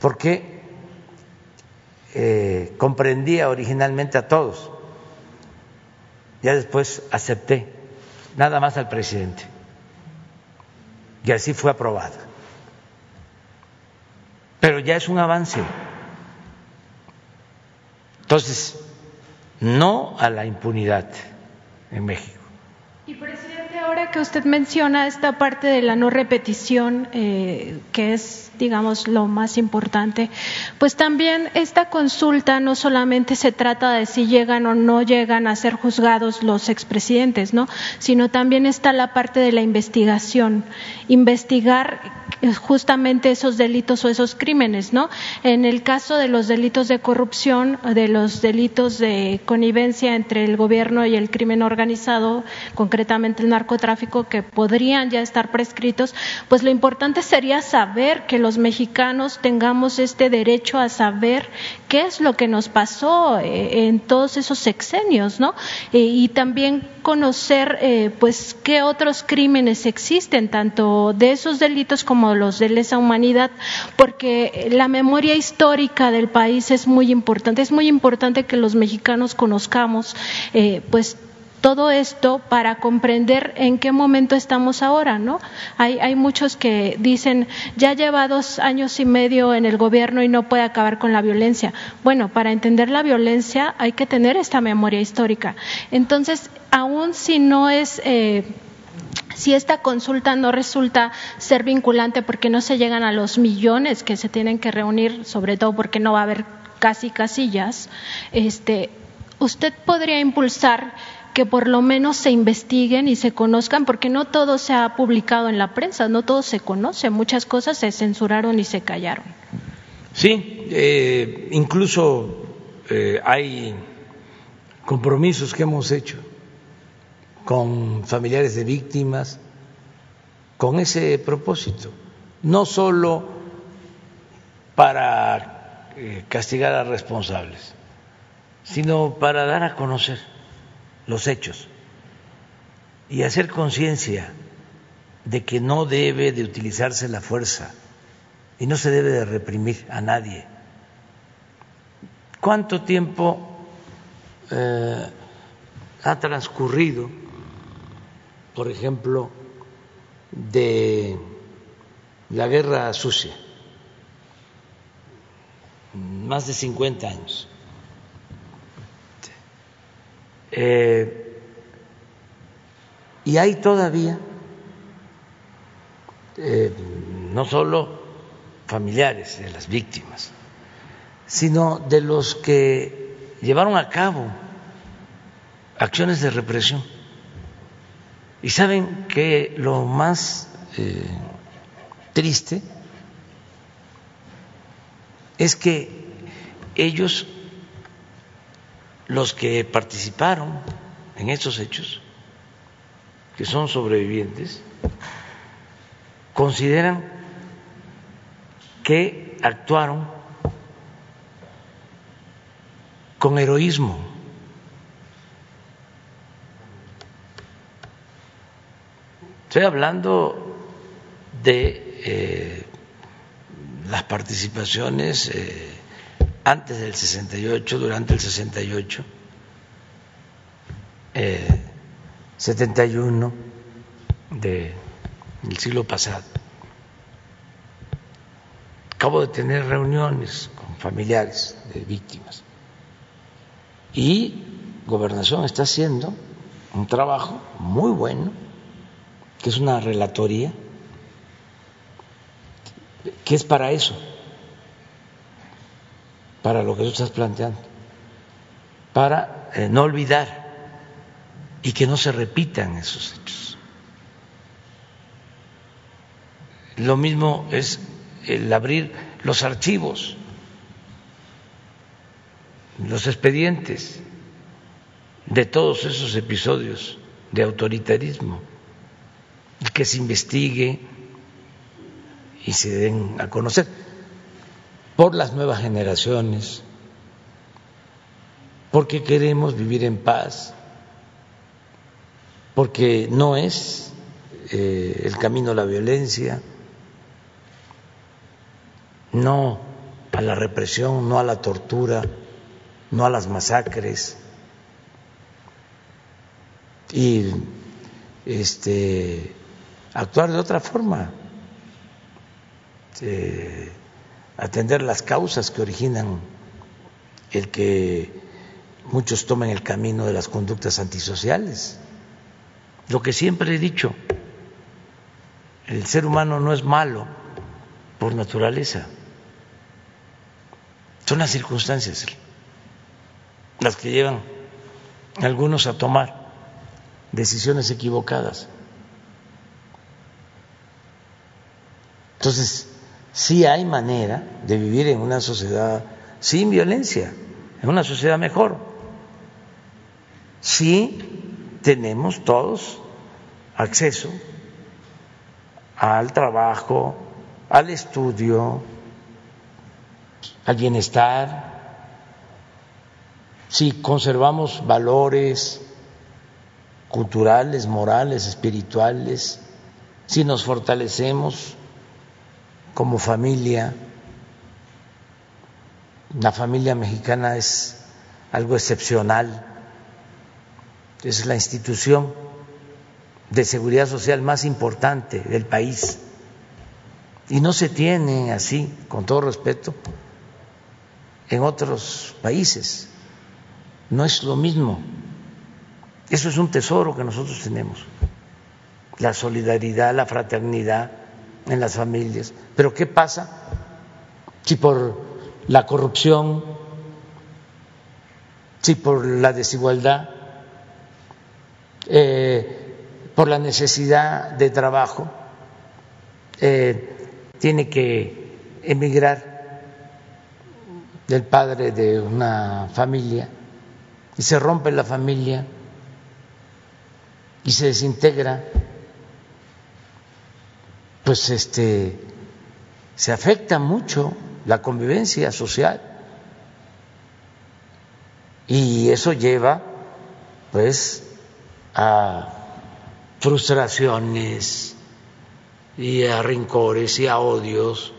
Porque eh, comprendía originalmente a todos, ya después acepté nada más al presidente. Y así fue aprobada. Pero ya es un avance. Entonces, no a la impunidad en México. Ahora que usted menciona esta parte de la no repetición, eh, que es, digamos, lo más importante, pues también esta consulta no solamente se trata de si llegan o no llegan a ser juzgados los expresidentes, ¿no? Sino también está la parte de la investigación, investigar justamente esos delitos o esos crímenes, ¿no? En el caso de los delitos de corrupción, de los delitos de connivencia entre el gobierno y el crimen organizado, concretamente el narcotráfico, que podrían ya estar prescritos, pues lo importante sería saber que los mexicanos tengamos este derecho a saber qué es lo que nos pasó eh, en todos esos sexenios, ¿no? Eh, y también conocer, eh, pues, qué otros crímenes existen, tanto de esos delitos como los de lesa humanidad, porque la memoria histórica del país es muy importante. Es muy importante que los mexicanos conozcamos, pues, todo esto para comprender en qué momento estamos ahora, ¿no? Hay, hay, muchos que dicen, ya lleva dos años y medio en el gobierno y no puede acabar con la violencia. Bueno, para entender la violencia hay que tener esta memoria histórica. Entonces, aún si no es... Eh, si esta consulta no resulta ser vinculante porque no se llegan a los millones que se tienen que reunir, sobre todo porque no va a haber casi casillas, este, usted podría impulsar que por lo menos se investiguen y se conozcan, porque no todo se ha publicado en la prensa, no todo se conoce, muchas cosas se censuraron y se callaron. Sí, eh, incluso eh, hay compromisos que hemos hecho con familiares de víctimas, con ese propósito, no solo para eh, castigar a responsables, sino para dar a conocer los hechos y hacer conciencia de que no debe de utilizarse la fuerza y no se debe de reprimir a nadie. ¿Cuánto tiempo eh, ha transcurrido, por ejemplo, de la guerra sucia? Más de 50 años. Eh, y hay todavía eh, no solo familiares de las víctimas, sino de los que llevaron a cabo acciones de represión. Y saben que lo más eh, triste es que ellos, los que participaron en estos hechos, que son sobrevivientes, consideran que actuaron con heroísmo. Estoy hablando de eh, las participaciones eh, antes del 68, durante el 68, eh, 71 de el siglo pasado. Acabo de tener reuniones con familiares de víctimas y Gobernación está haciendo un trabajo muy bueno, que es una relatoría, que es para eso, para lo que tú estás planteando, para eh, no olvidar y que no se repitan esos hechos. Lo mismo es el abrir los archivos, los expedientes de todos esos episodios de autoritarismo, que se investigue y se den a conocer por las nuevas generaciones, porque queremos vivir en paz, porque no es eh, el camino a la violencia no a la represión, no a la tortura, no a las masacres. Y este actuar de otra forma, eh, atender las causas que originan el que muchos tomen el camino de las conductas antisociales. Lo que siempre he dicho, el ser humano no es malo por naturaleza. Son las circunstancias las que llevan a algunos a tomar decisiones equivocadas. Entonces, sí hay manera de vivir en una sociedad sin violencia, en una sociedad mejor. Sí tenemos todos acceso al trabajo, al estudio, al bienestar, si conservamos valores culturales, morales, espirituales, si nos fortalecemos como familia, la familia mexicana es algo excepcional, es la institución de seguridad social más importante del país y no se tiene así, con todo respeto, en otros países. No es lo mismo. Eso es un tesoro que nosotros tenemos. La solidaridad, la fraternidad en las familias. Pero ¿qué pasa si por la corrupción, si por la desigualdad, eh, por la necesidad de trabajo, eh, tiene que emigrar del padre de una familia y se rompe la familia y se desintegra, pues este se afecta mucho la convivencia social Y eso lleva, pues, a frustraciones y a rincores y a odios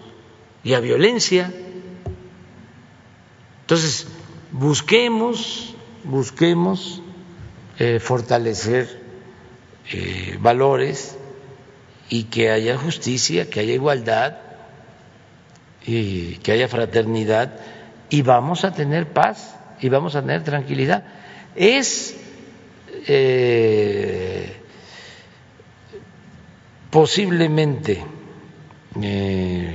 y a violencia. Entonces, busquemos, busquemos eh, fortalecer eh, valores y que haya justicia, que haya igualdad y que haya fraternidad y vamos a tener paz y vamos a tener tranquilidad. Es eh, posiblemente eh,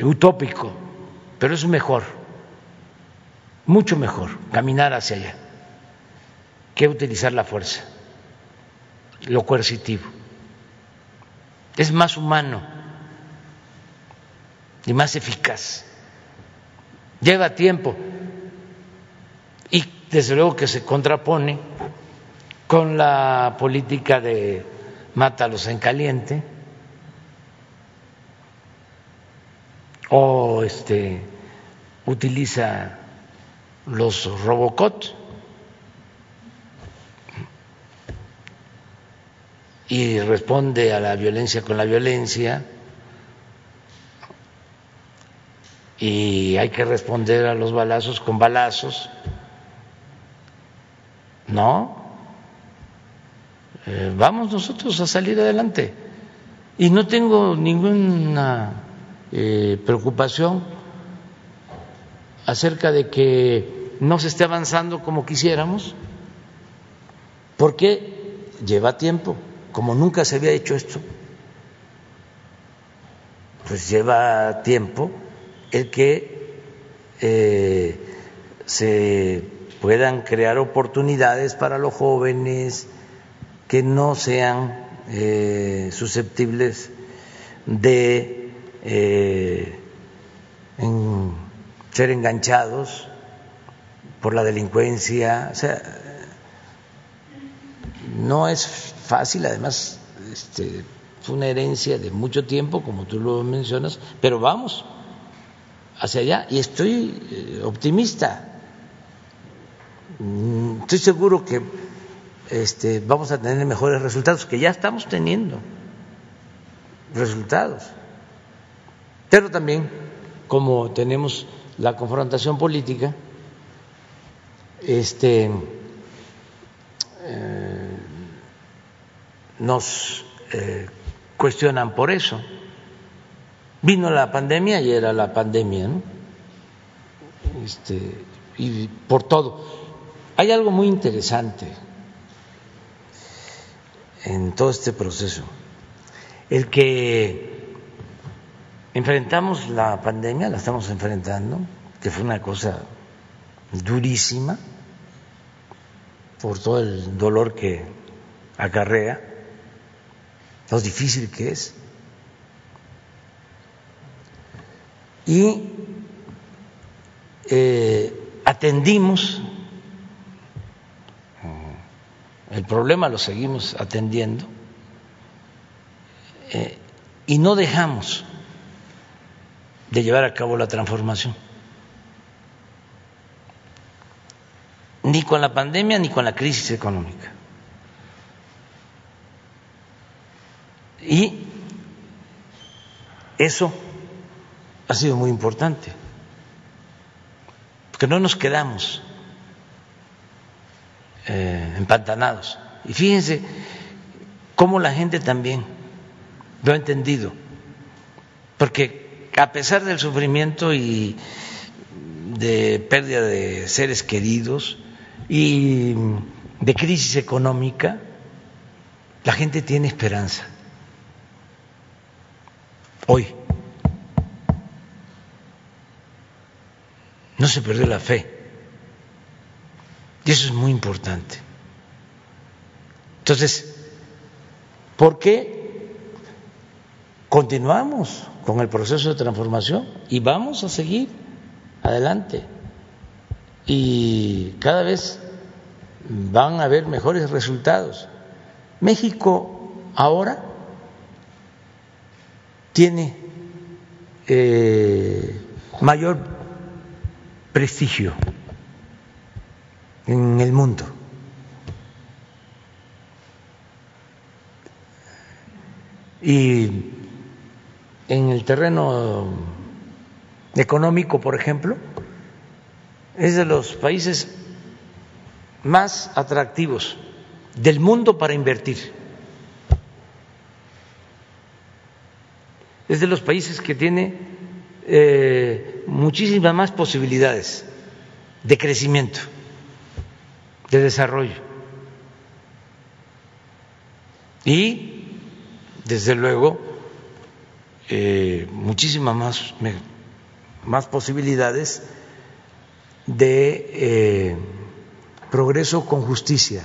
utópico, pero es mejor, mucho mejor caminar hacia allá que utilizar la fuerza, lo coercitivo. Es más humano y más eficaz. Lleva tiempo y desde luego que se contrapone con la política de mátalos en caliente o este utiliza los robocot y responde a la violencia con la violencia y hay que responder a los balazos con balazos. No, eh, vamos nosotros a salir adelante. Y no tengo ninguna eh, preocupación acerca de que no se esté avanzando como quisiéramos, porque lleva tiempo, como nunca se había hecho esto, pues lleva tiempo el que eh, se puedan crear oportunidades para los jóvenes, que no sean eh, susceptibles de eh, ser enganchados por la delincuencia. No es fácil, además, este, fue una herencia de mucho tiempo, como tú lo mencionas, pero vamos hacia allá y estoy eh, optimista. Mm, estoy seguro que este, vamos a tener mejores resultados, que ya estamos teniendo resultados. Pero también, como tenemos la confrontación política, este, nos eh, cuestionan por eso. Vino la pandemia y era la pandemia, ¿no? Este, y por todo. Hay algo muy interesante en todo este proceso. El que enfrentamos la pandemia, la estamos enfrentando, que fue una cosa durísima por todo el dolor que acarrea, lo difícil que es. Y eh, atendimos el problema lo seguimos atendiendo eh, y no dejamos de llevar a cabo la transformación. Ni con la pandemia ni con la crisis económica. Y eso ha sido muy importante, porque no nos quedamos eh, empantanados. Y fíjense cómo la gente también lo ha entendido, porque a pesar del sufrimiento y de pérdida de seres queridos y de crisis económica, la gente tiene esperanza. Hoy no se perdió la fe. Y eso es muy importante. Entonces, ¿por qué continuamos con el proceso de transformación y vamos a seguir adelante? Y cada vez van a haber mejores resultados. México ahora tiene eh, mayor prestigio en el mundo. Y en el terreno económico, por ejemplo, es de los países más atractivos del mundo para invertir. Es de los países que tiene eh, muchísimas más posibilidades de crecimiento, de desarrollo. Y, desde luego, eh, muchísimas más, más posibilidades de eh, progreso con justicia,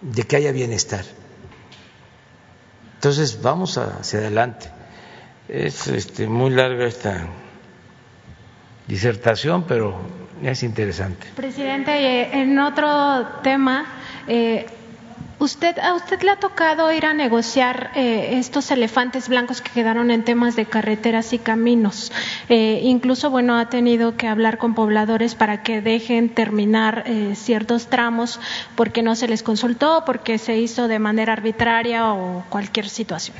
de que haya bienestar. Entonces, vamos hacia adelante. Es este, muy larga esta disertación, pero es interesante. Presidente, eh, en otro tema, eh, ¿usted, ¿a usted le ha tocado ir a negociar eh, estos elefantes blancos que quedaron en temas de carreteras y caminos? incluso, bueno, ha tenido que hablar con pobladores para que dejen terminar ciertos tramos porque no se les consultó, porque se hizo de manera arbitraria o cualquier situación.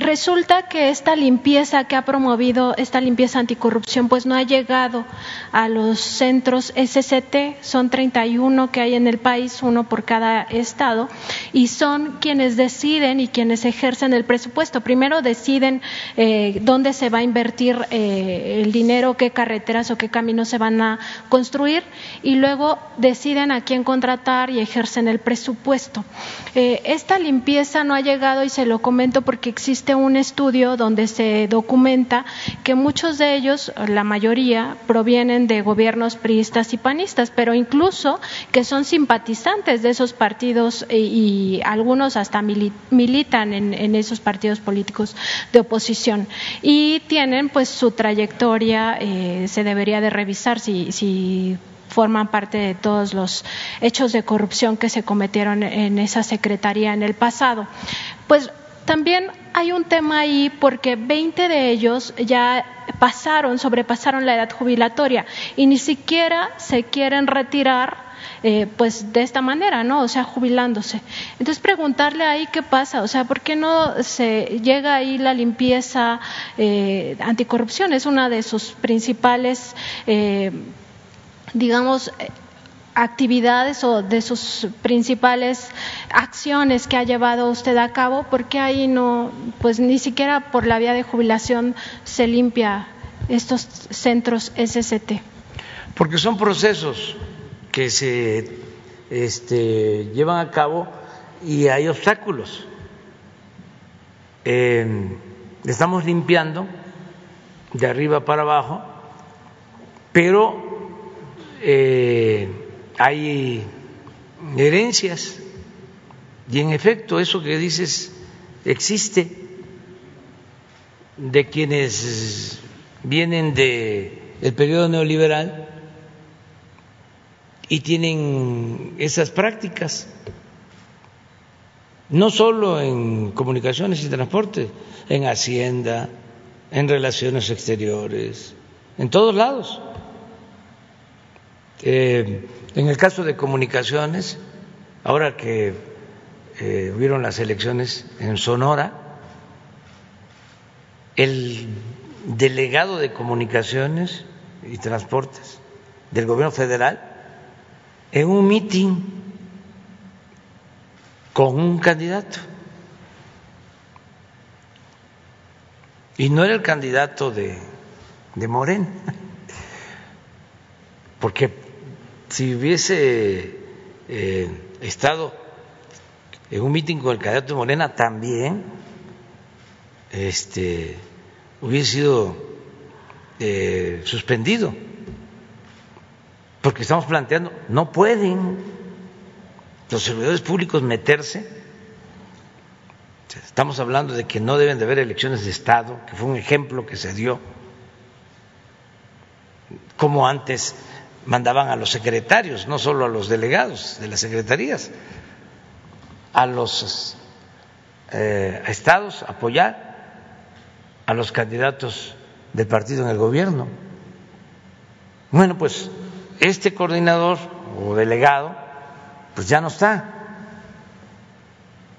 Resulta que esta limpieza que ha promovido, esta limpieza anticorrupción, pues no ha llegado a los centros SCT, son 31 que hay en el país, uno por cada estado, y son quienes deciden y quienes ejercen el presupuesto. Primero deciden eh, dónde se va a invertir eh, el dinero, qué carreteras o qué caminos se van a construir, y luego deciden a quién contratar y ejercen el presupuesto. Eh, esta limpieza no ha llegado, y se lo comento porque existe un estudio donde se documenta que muchos de ellos, la mayoría, provienen de gobiernos priistas y panistas, pero incluso que son simpatizantes de esos partidos y, algunos hasta militan en, esos partidos políticos de oposición y tienen pues su trayectoria, eh, se debería de revisar si, si forman parte de todos los hechos de corrupción que se cometieron en esa secretaría en el pasado. Pues también hay un tema ahí porque 20 de ellos ya pasaron, sobrepasaron la edad jubilatoria y ni siquiera se quieren retirar eh, pues de esta manera, ¿no? O sea, jubilándose. Entonces preguntarle ahí qué pasa, o sea, ¿por qué no se llega ahí la limpieza eh, anticorrupción? Es una de sus principales, eh, digamos, actividades o de sus principales acciones que ha llevado usted a cabo, porque ahí no, pues ni siquiera por la vía de jubilación se limpia estos centros SST? Porque son procesos que se este, llevan a cabo y hay obstáculos. Estamos limpiando de arriba para abajo, pero eh, hay herencias y en efecto eso que dices existe de quienes vienen de el periodo neoliberal y tienen esas prácticas no solo en comunicaciones y transporte, en hacienda, en relaciones exteriores, en todos lados. Eh, en el caso de comunicaciones, ahora que eh, hubieron las elecciones en Sonora, el delegado de comunicaciones y transportes del gobierno federal, en un mitin con un candidato. Y no era el candidato de, de Morena, (laughs) porque si hubiese eh, estado en un mitin con el candidato Morena también este, hubiese sido eh, suspendido, porque estamos planteando, no pueden los servidores públicos meterse, estamos hablando de que no deben de haber elecciones de Estado, que fue un ejemplo que se dio, como antes mandaban a los secretarios, no solo a los delegados de las secretarías, a los eh, estados apoyar a los candidatos del partido en el gobierno. Bueno, pues este coordinador o delegado, pues ya no está.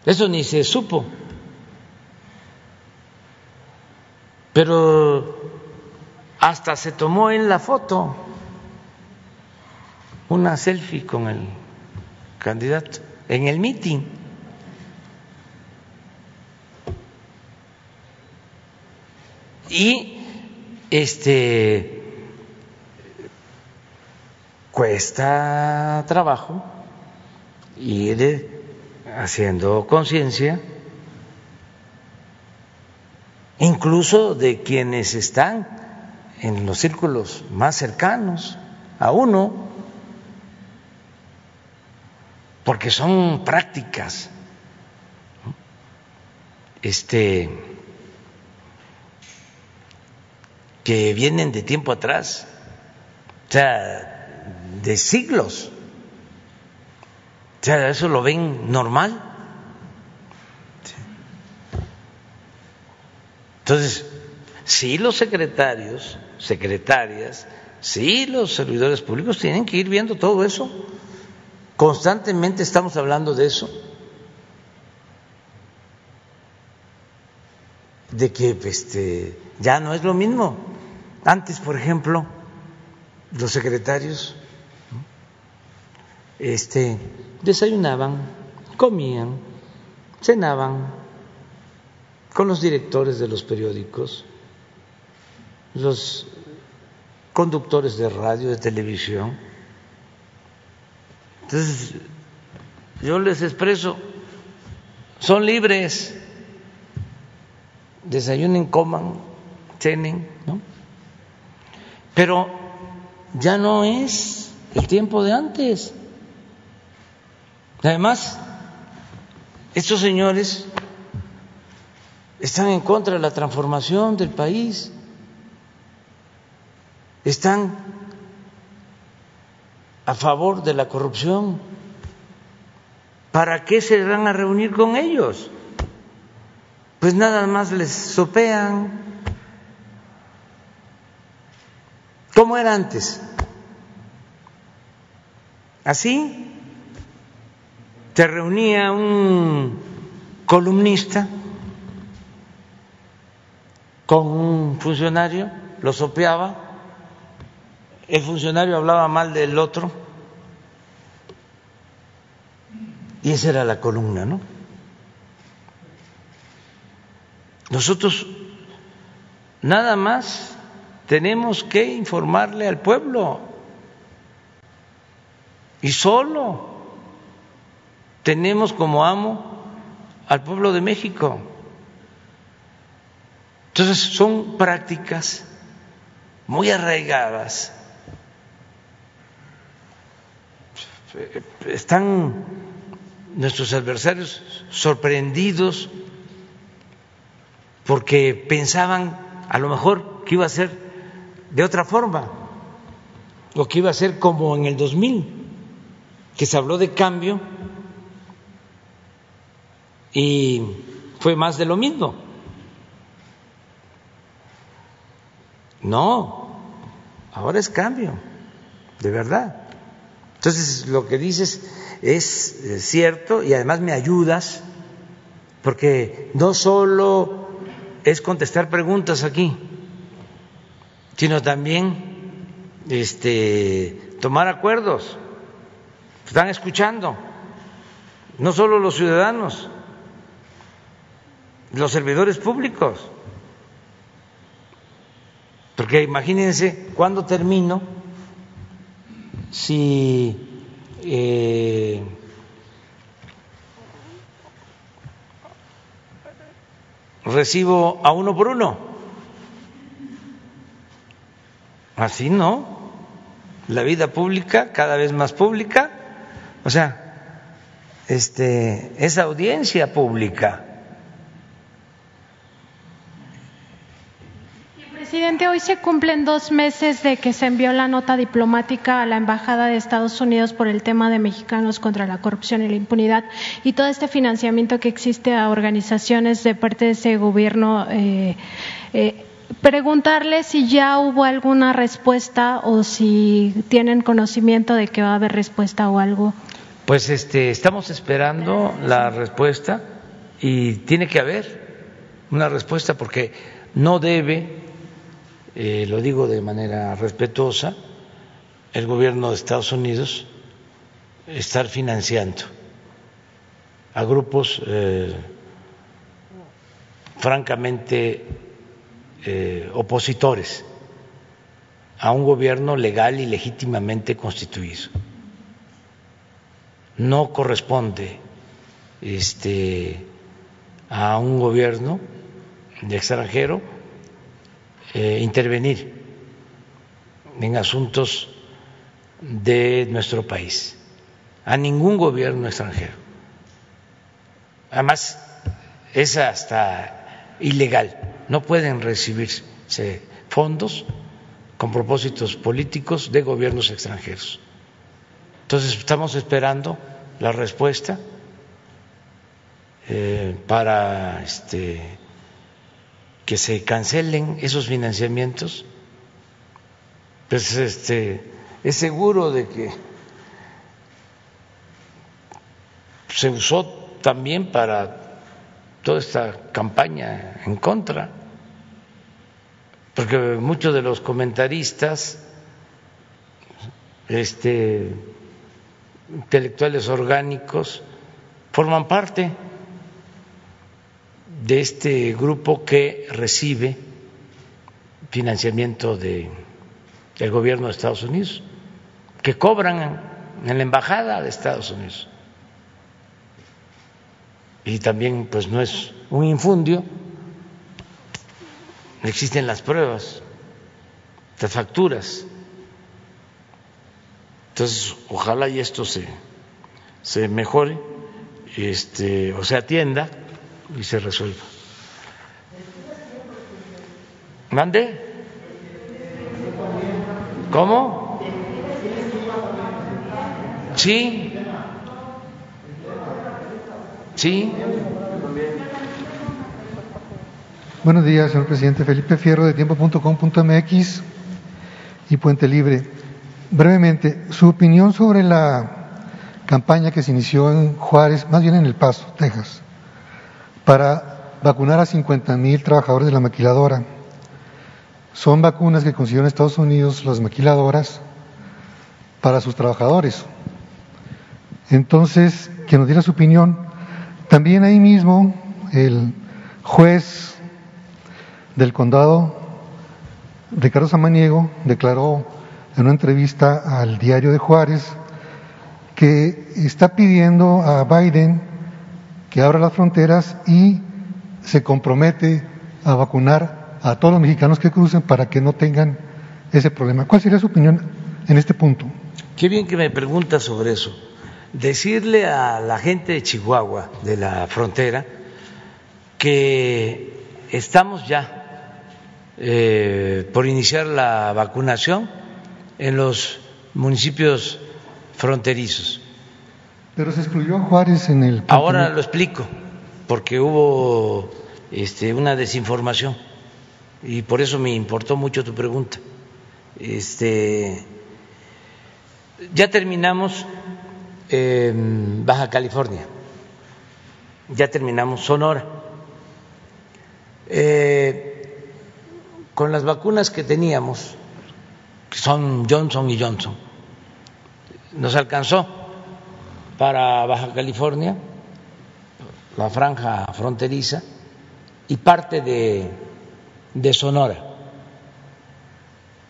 Eso ni se supo. Pero hasta se tomó en la foto una selfie con el candidato en el meeting. Y este cuesta trabajo ir haciendo conciencia incluso de quienes están en los círculos más cercanos a uno, porque son prácticas este que vienen de tiempo atrás, o sea, de siglos. O sea, eso lo ven normal. Entonces, sí los secretarios, secretarias, sí los servidores públicos tienen que ir viendo todo eso. Constantemente estamos hablando de eso. De que este, ya no es lo mismo. Antes, por ejemplo, los secretarios este, desayunaban, comían, cenaban con los directores de los periódicos, los conductores de radio, de televisión. Entonces, yo les expreso, son libres, desayunen, coman, cenen, ¿no? Pero ya no es el tiempo de antes. Además, estos señores están en contra de la transformación del país, están a favor de la corrupción. ¿Para qué se van a reunir con ellos? Pues nada más les sopean. ¿Cómo era antes? Así te reunía un columnista con un funcionario, lo sopeaba, el funcionario hablaba mal del otro y esa era la columna, ¿no? Nosotros nada más tenemos que informarle al pueblo y solo tenemos como amo al pueblo de México. Entonces son prácticas muy arraigadas. Están nuestros adversarios sorprendidos porque pensaban a lo mejor que iba a ser de otra forma o que iba a ser como en el 2000, que se habló de cambio y fue más de lo mismo. No, ahora es cambio, de verdad. Entonces, lo que dices es eh, cierto y además me ayudas, porque no solo es contestar preguntas aquí, sino también este, tomar acuerdos. Están escuchando, no solo los ciudadanos, los servidores públicos. Porque imagínense cuándo termino si eh, recibo a uno por uno. Así no. La vida pública cada vez más pública. O sea, este, es audiencia pública. Presidente, hoy se cumplen dos meses de que se envió la nota diplomática a la Embajada de Estados Unidos por el tema de mexicanos contra la corrupción y la impunidad y todo este financiamiento que existe a organizaciones de parte de ese gobierno. Eh, eh, preguntarle si ya hubo alguna respuesta o si tienen conocimiento de que va a haber respuesta o algo. Pues este, estamos esperando la respuesta y tiene que haber una respuesta porque no debe, eh, lo digo de manera respetuosa, el gobierno de Estados Unidos estar financiando a grupos eh, francamente eh, opositores a un gobierno legal y legítimamente constituido. No corresponde este, a un gobierno extranjero eh, intervenir en asuntos de nuestro país, a ningún gobierno extranjero. Además, es hasta ilegal, no pueden recibirse fondos con propósitos políticos de gobiernos extranjeros. Entonces, estamos esperando la respuesta eh, para este, que se cancelen esos financiamientos. Pues este, es seguro de que se usó también para toda esta campaña en contra, porque muchos de los comentaristas, este, intelectuales orgánicos, forman parte de este grupo que recibe financiamiento de, del gobierno de Estados Unidos, que cobran en la embajada de Estados Unidos. Y también, pues no es un infundio, existen las pruebas, las facturas. Entonces, ojalá y esto se, se mejore este, o se atienda y se resuelva. ¿Mande? ¿Cómo? Sí. Sí. Buenos días, señor presidente. Felipe Fierro de tiempo.com.mx y Puente Libre. Brevemente, su opinión sobre la campaña que se inició en Juárez, más bien en El Paso, Texas para vacunar a 50 mil trabajadores de la maquiladora. Son vacunas que consiguieron Estados Unidos las maquiladoras para sus trabajadores. Entonces, que nos diera su opinión. También ahí mismo el juez del condado, Ricardo Samaniego, declaró en una entrevista al diario de Juárez que está pidiendo a Biden que abra las fronteras y se compromete a vacunar a todos los mexicanos que crucen para que no tengan ese problema. ¿Cuál sería su opinión en este punto? Qué bien que me pregunta sobre eso. Decirle a la gente de Chihuahua, de la frontera, que estamos ya eh, por iniciar la vacunación en los municipios fronterizos. Pero se excluyó a Juárez en el. Ahora lo explico, porque hubo este, una desinformación y por eso me importó mucho tu pregunta. Este, ya terminamos Baja California, ya terminamos Sonora. Eh, con las vacunas que teníamos, que son Johnson y Johnson, nos alcanzó para Baja California, la franja fronteriza y parte de, de Sonora.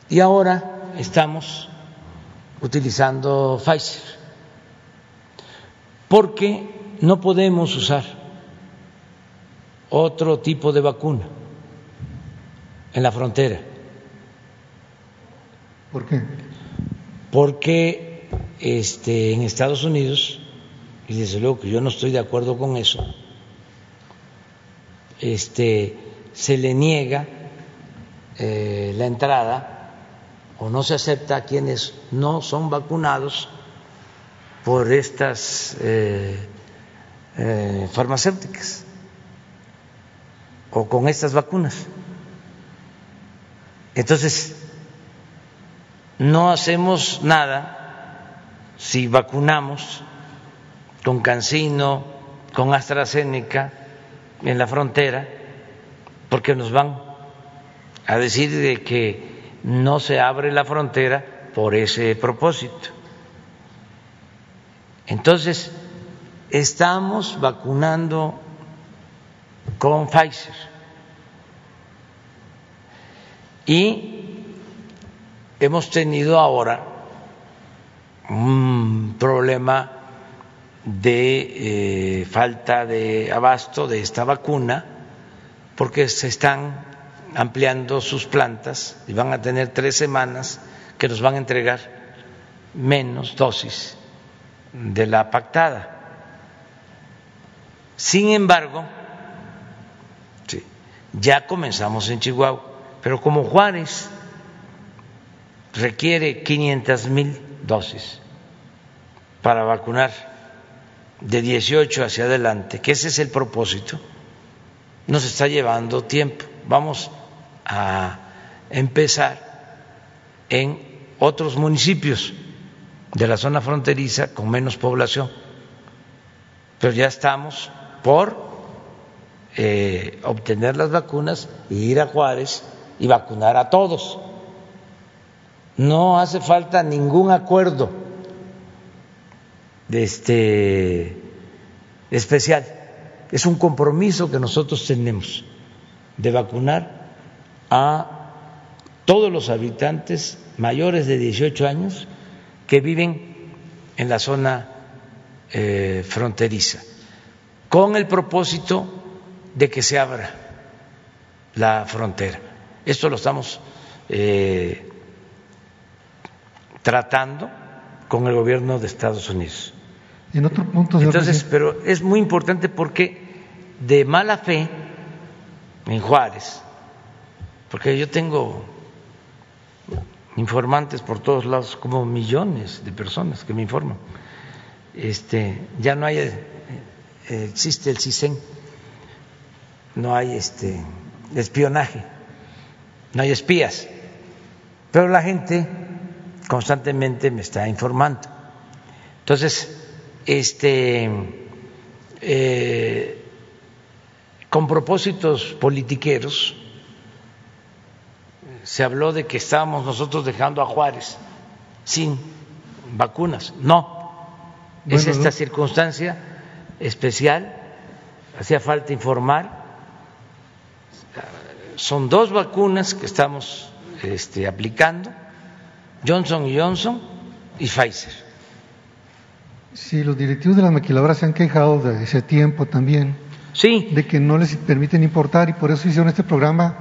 Y ahora estamos utilizando Pfizer, porque no podemos usar otro tipo de vacuna en la frontera. ¿Por qué? Porque este, en Estados Unidos y desde luego que yo no estoy de acuerdo con eso, este, se le niega eh, la entrada o no se acepta a quienes no son vacunados por estas eh, eh, farmacéuticas o con estas vacunas. Entonces, no hacemos nada si vacunamos con Cancino, con AstraZeneca en la frontera, porque nos van a decir de que no se abre la frontera por ese propósito. Entonces, estamos vacunando con Pfizer y hemos tenido ahora un problema de eh, falta de abasto de esta vacuna porque se están ampliando sus plantas y van a tener tres semanas que nos van a entregar menos dosis de la pactada. Sin embargo, ya comenzamos en Chihuahua, pero como Juárez requiere 500 mil dosis para vacunar de 18 hacia adelante, que ese es el propósito, nos está llevando tiempo. Vamos a empezar en otros municipios de la zona fronteriza con menos población, pero ya estamos por eh, obtener las vacunas y ir a Juárez y vacunar a todos. No hace falta ningún acuerdo este especial. Es un compromiso que nosotros tenemos de vacunar a todos los habitantes mayores de 18 años que viven en la zona eh, fronteriza, con el propósito de que se abra la frontera. Esto lo estamos eh, tratando con el gobierno de Estados Unidos. En otro punto, Entonces, pero es muy importante porque de mala fe en Juárez, porque yo tengo informantes por todos lados, como millones de personas que me informan. Este, ya no hay, eh, existe el CISEN, no hay este espionaje, no hay espías, pero la gente constantemente me está informando. Entonces, este, eh, con propósitos politiqueros, se habló de que estábamos nosotros dejando a Juárez sin vacunas. No, es esta circunstancia especial, hacía falta informar. Son dos vacunas que estamos este, aplicando, Johnson Johnson y Pfizer. Sí, los directivos de las maquiladoras se han quejado de ese tiempo también. Sí. De que no les permiten importar y por eso hicieron este programa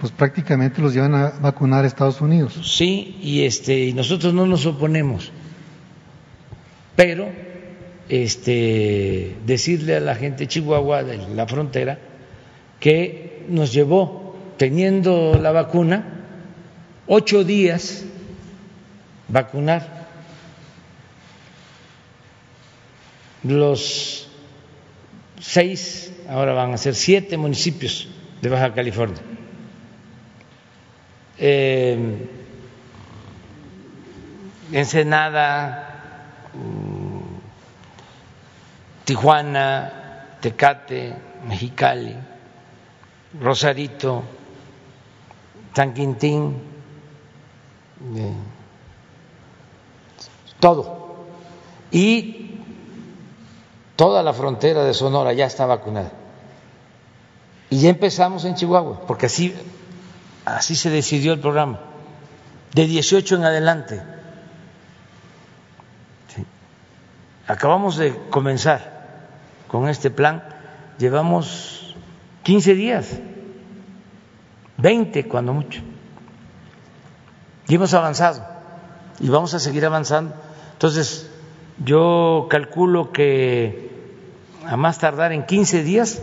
pues prácticamente los llevan a vacunar a Estados Unidos. Sí, y este y nosotros no nos oponemos. Pero este decirle a la gente de Chihuahua de la frontera que nos llevó teniendo la vacuna ocho días vacunar los seis, ahora van a ser siete municipios de Baja California eh, Ensenada, mm, Tijuana, Tecate, Mexicali, Rosarito, San Quintín, eh, todo. Y toda la frontera de Sonora ya está vacunada. Y ya empezamos en Chihuahua, porque así Así se decidió el programa, de 18 en adelante. Acabamos de comenzar con este plan, llevamos 15 días, 20 cuando mucho, y hemos avanzado y vamos a seguir avanzando. Entonces, yo calculo que a más tardar en 15 días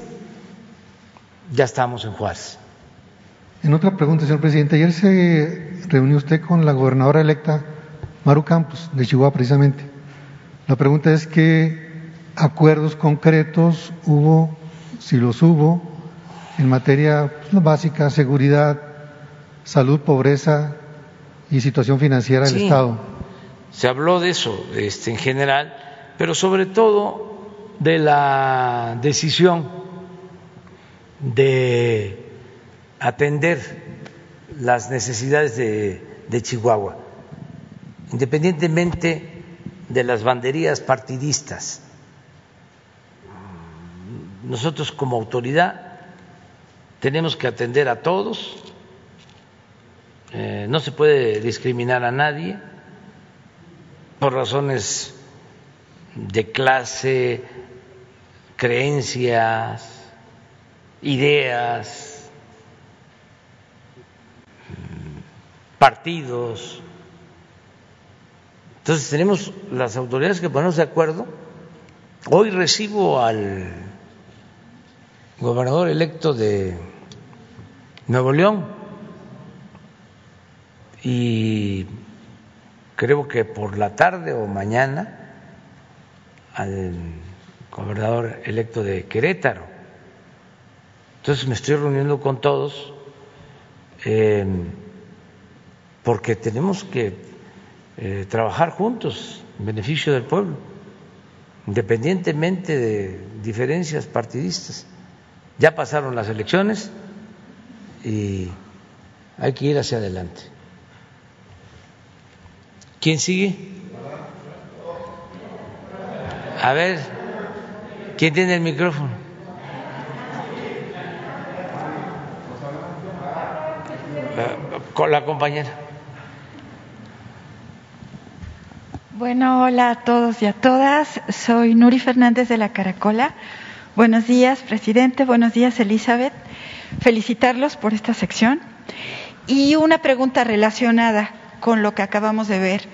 ya estamos en Juárez. En otra pregunta, señor presidente, ayer se reunió usted con la gobernadora electa Maru Campos, de Chihuahua precisamente. La pregunta es qué acuerdos concretos hubo, si los hubo, en materia básica, seguridad, salud, pobreza y situación financiera del Estado. Se habló de eso este, en general, pero sobre todo de la decisión de atender las necesidades de, de Chihuahua, independientemente de las banderías partidistas. Nosotros como autoridad tenemos que atender a todos, eh, no se puede discriminar a nadie por razones de clase, creencias, ideas, partidos. Entonces tenemos las autoridades que ponernos de acuerdo. Hoy recibo al gobernador electo de Nuevo León y creo que por la tarde o mañana al gobernador electo de Querétaro. Entonces me estoy reuniendo con todos eh, porque tenemos que eh, trabajar juntos en beneficio del pueblo, independientemente de diferencias partidistas. Ya pasaron las elecciones y hay que ir hacia adelante. ¿Quién sigue? A ver, ¿quién tiene el micrófono? Con la compañera. Bueno, hola a todos y a todas. Soy Nuri Fernández de la Caracola. Buenos días, presidente. Buenos días, Elizabeth. Felicitarlos por esta sección. Y una pregunta relacionada con lo que acabamos de ver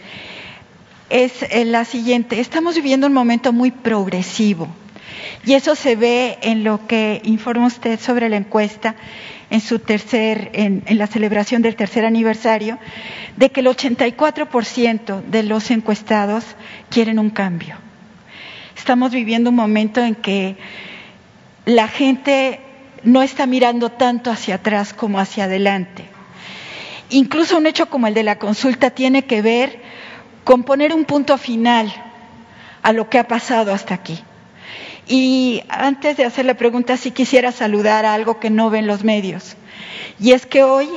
es eh, la siguiente. Estamos viviendo un momento muy progresivo y eso se ve en lo que informa usted sobre la encuesta en su tercer, en, la celebración del tercer aniversario, de que el 84% de los encuestados quieren un cambio. Estamos viviendo un momento en que la gente no está mirando tanto hacia atrás como hacia adelante. Incluso un hecho como el de la consulta tiene que ver con poner un punto final a lo que ha pasado hasta aquí. Y antes de hacer la pregunta, sí quisiera saludar a algo que no ven los medios. Y es que hoy,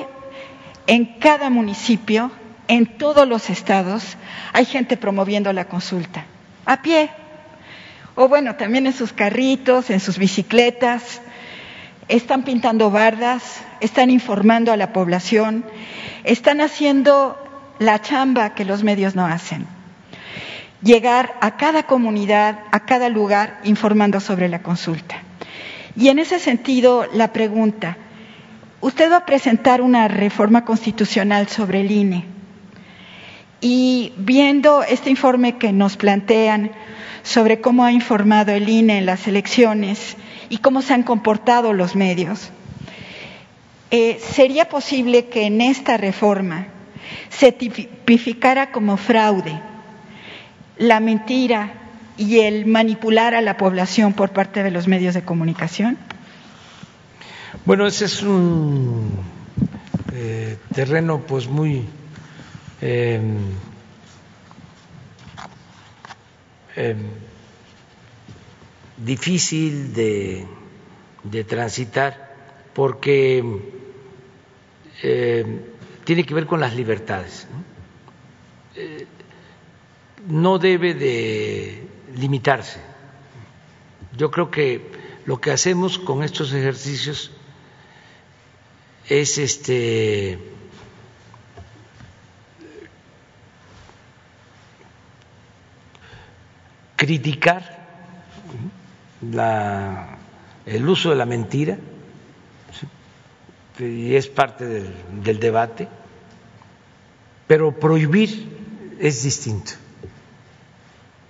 en cada municipio, en todos los estados, hay gente promoviendo la consulta, a pie, o bueno, también en sus carritos, en sus bicicletas, están pintando bardas, están informando a la población, están haciendo la chamba que los medios no hacen. Llegar a cada comunidad, a cada lugar, informando sobre la consulta. Y en ese sentido, la pregunta, usted va a presentar una reforma constitucional sobre el INE. Y viendo este informe que nos plantean sobre cómo ha informado el INE en las elecciones y cómo se han comportado los medios, eh, ¿sería posible que en esta reforma se tipificara como fraude la mentira y el manipular a la población por parte de los medios de comunicación? Bueno, ese es un eh, terreno pues muy eh, eh, difícil de, de, transitar porque eh, tiene que ver con las libertades. ¿no? Eh, no debe de limitarse. Yo creo que lo que hacemos con estos ejercicios es este criticar el uso de la mentira, y es parte del, del debate, pero prohibir es distinto,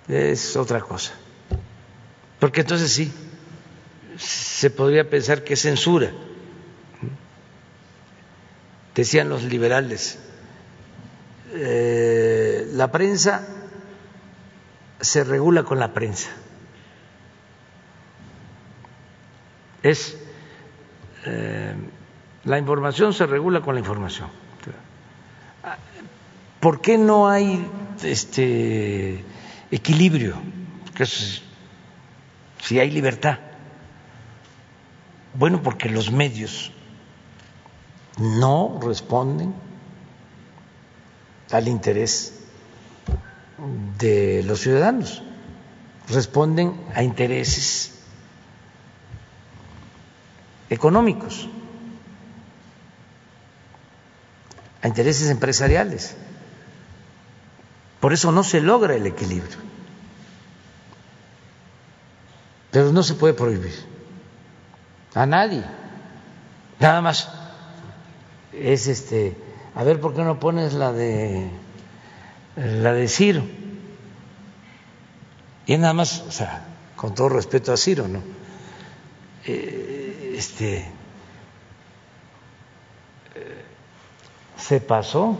es otra cosa, porque entonces sí, se podría pensar que es censura. Decían los liberales, eh, la prensa se regula con la prensa. Es eh, La información se regula con la información. ¿Por qué no hay este equilibrio? si hay libertad. Bueno, porque los medios no responden al interés de los ciudadanos, responden a intereses económicos, a intereses empresariales. Por eso no se logra el equilibrio. Pero no se puede prohibir a nadie. Nada más es este, a ver por qué no pones la de la de Ciro. Y nada más, o sea, con todo respeto a Ciro, ¿no? Eh, este se pasó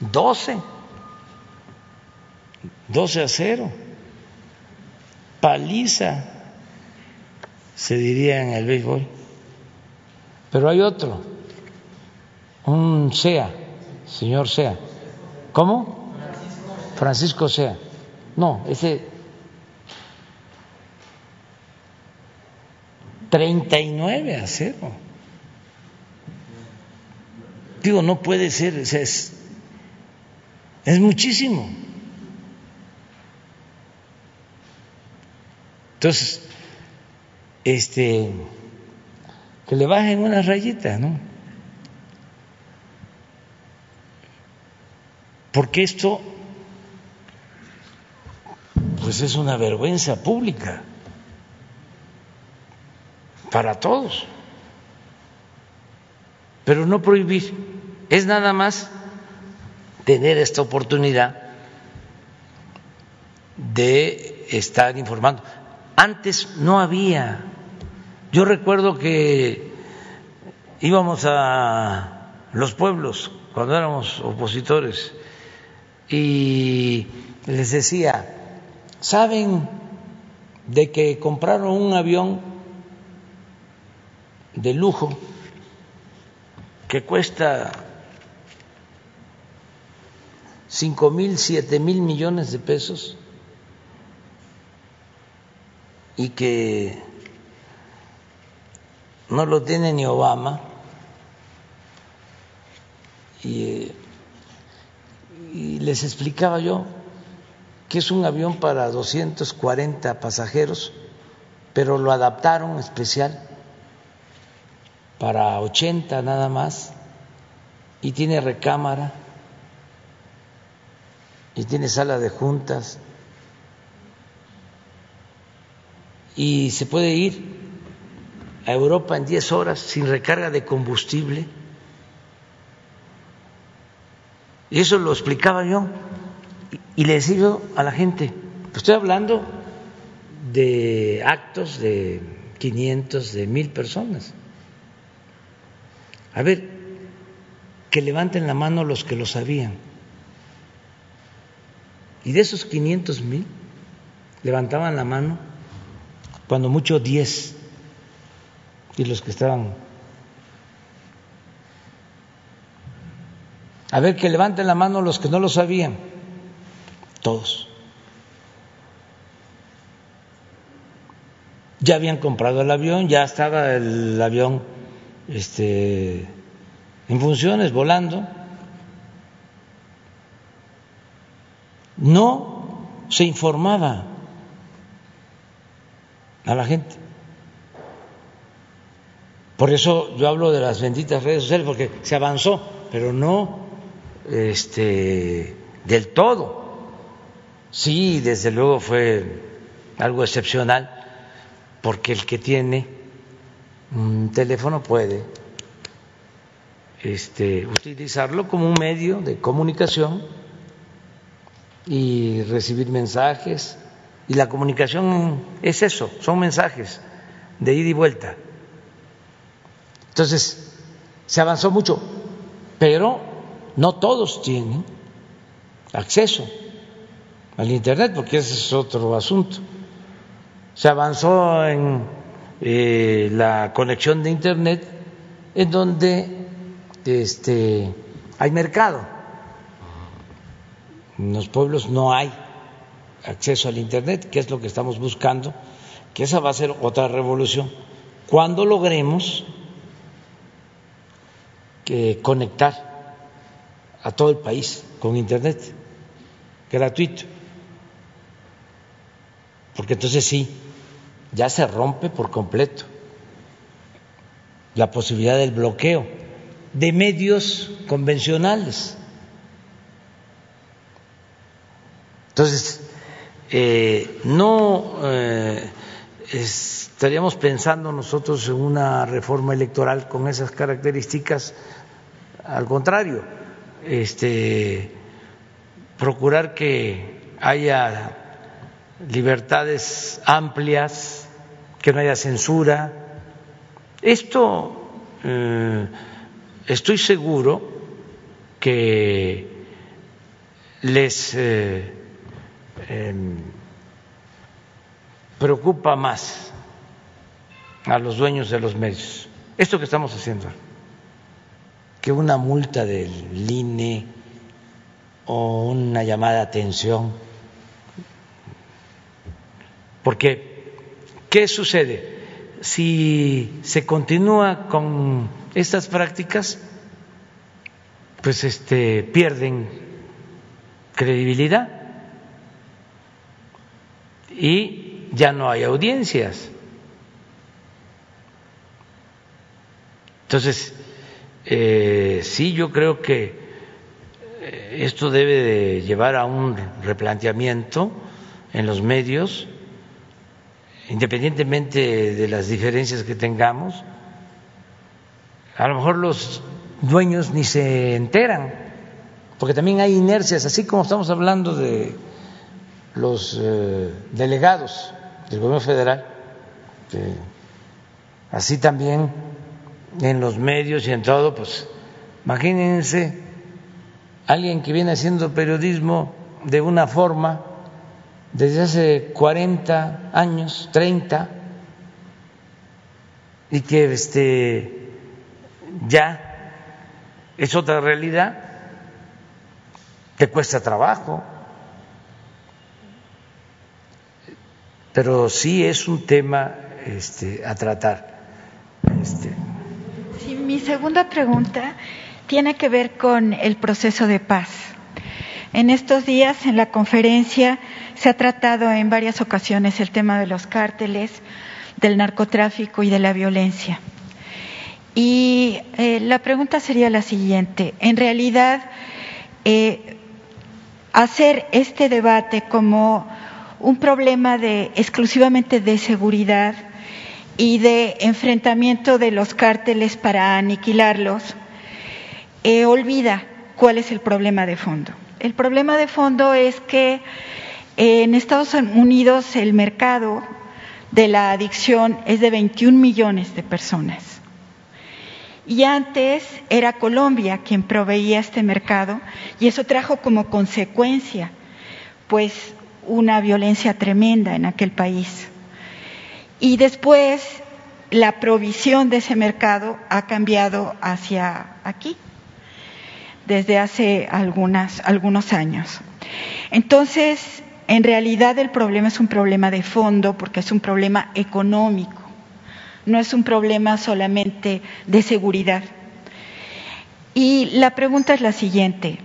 12 12 a 0 paliza se diría en el béisbol pero hay otro un SEA señor SEA ¿cómo? Francisco SEA no, ese 39 a 0. Digo, no puede ser, es, es muchísimo. Entonces, este, que le bajen una rayita, ¿no? Porque esto, pues es una vergüenza pública para todos. Pero no prohibir, es nada más tener esta oportunidad de estar informando. Antes no había. Yo recuerdo que íbamos a los pueblos cuando éramos opositores y les decía, ¿saben de que compraron un avión de lujo que cuesta cinco mil, siete mil millones de pesos y que no lo tiene ni Obama y, y les explicaba yo que es un avión para 240 pasajeros, pero lo adaptaron especial para 80 nada más y tiene recámara y tiene sala de juntas y se puede ir a Europa en 10 horas sin recarga de combustible. Y eso lo explicaba yo y le decía yo a la gente, estoy hablando de actos de 500, de mil personas. A ver, que levanten la mano los que lo sabían. Y de esos 500 mil, levantaban la mano, cuando mucho 10, y los que estaban. A ver, que levanten la mano los que no lo sabían, todos. Ya habían comprado el avión, ya estaba el avión este, en funciones, volando, no se informaba a la gente. Por eso yo hablo de las benditas redes sociales, porque se avanzó, pero no este, del todo. Sí, desde luego fue algo excepcional, porque el que tiene un teléfono puede este, utilizarlo como un medio de comunicación y recibir mensajes. Y la comunicación es eso, son mensajes de ida y vuelta. Entonces, se avanzó mucho, pero no todos tienen acceso al Internet, porque ese es otro asunto. Se avanzó en eh, la conexión de Internet en donde este, hay mercado. En los pueblos no hay acceso al Internet, que es lo que estamos buscando, que esa va a ser otra revolución. Cuando logremos que conectar a todo el país con Internet gratuito, porque entonces sí, ya se rompe por completo la posibilidad del bloqueo de medios convencionales. Entonces, eh, no eh, estaríamos pensando nosotros en una reforma electoral con esas características, al contrario, este, procurar que haya libertades amplias, que no haya censura. Esto eh, estoy seguro que les em, preocupa más a los dueños de los medios esto que estamos haciendo que una multa del INE o una llamada de atención porque ¿qué sucede? Si se continúa con estas prácticas, pues este pierden credibilidad y ya no hay audiencias. Entonces, eh, sí, yo creo que eh, esto debe de llevar a un replanteamiento en los medios independientemente de las diferencias que tengamos, a lo mejor los dueños ni se enteran, porque también hay inercias, así como estamos hablando de los eh, delegados del gobierno federal, así también en los medios y en todo, pues imagínense alguien que viene haciendo periodismo de una forma desde hace 40 años, 30, y que este, ya es otra realidad, que cuesta trabajo, pero sí es un tema este, a tratar. Este. Mi segunda pregunta tiene que ver con el proceso de paz. En estos días, en la conferencia, se ha tratado en varias ocasiones el tema de los cárteles, del narcotráfico y de la violencia. Y eh, la pregunta sería la siguiente. En realidad, eh, hacer este debate como un problema de exclusivamente de seguridad y de enfrentamiento de los cárteles para aniquilarlos, eh, olvida cuál es el problema de fondo. El problema de fondo es que en Estados Unidos el mercado de la adicción es de 21 millones de personas. Y antes era Colombia quien proveía este mercado y eso trajo como consecuencia pues una violencia tremenda en aquel país. Y después la provisión de ese mercado ha cambiado hacia aquí desde hace algunos años. Entonces, en realidad el problema es un problema de fondo porque es un problema económico, no es un problema solamente de seguridad. Y la pregunta es la siguiente,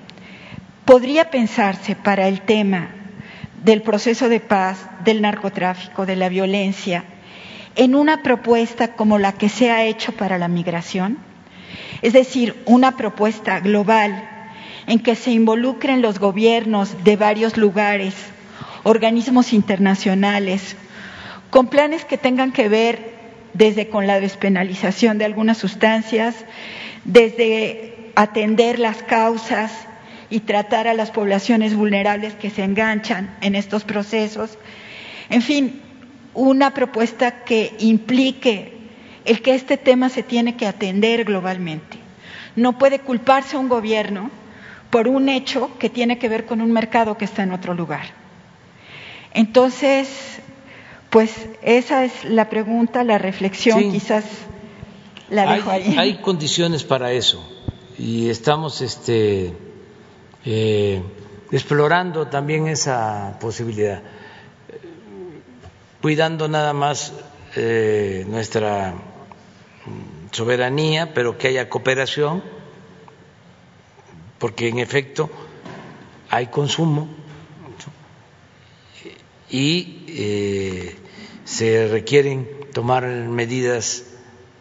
¿podría pensarse para el tema del proceso de paz, del narcotráfico, de la violencia, en una propuesta como la que se ha hecho para la migración? Es decir, una propuesta global en que se involucren los gobiernos de varios lugares organismos internacionales, con planes que tengan que ver desde con la despenalización de algunas sustancias, desde atender las causas y tratar a las poblaciones vulnerables que se enganchan en estos procesos. En fin, una propuesta que implique el que este tema se tiene que atender globalmente. No puede culparse a un gobierno por un hecho que tiene que ver con un mercado que está en otro lugar. Entonces, pues esa es la pregunta, la reflexión quizás. La dejo hay, ahí. hay condiciones para eso y estamos este, eh, explorando también esa posibilidad, cuidando nada más eh, nuestra soberanía, pero que haya cooperación, porque en efecto hay consumo y eh, se requieren tomar medidas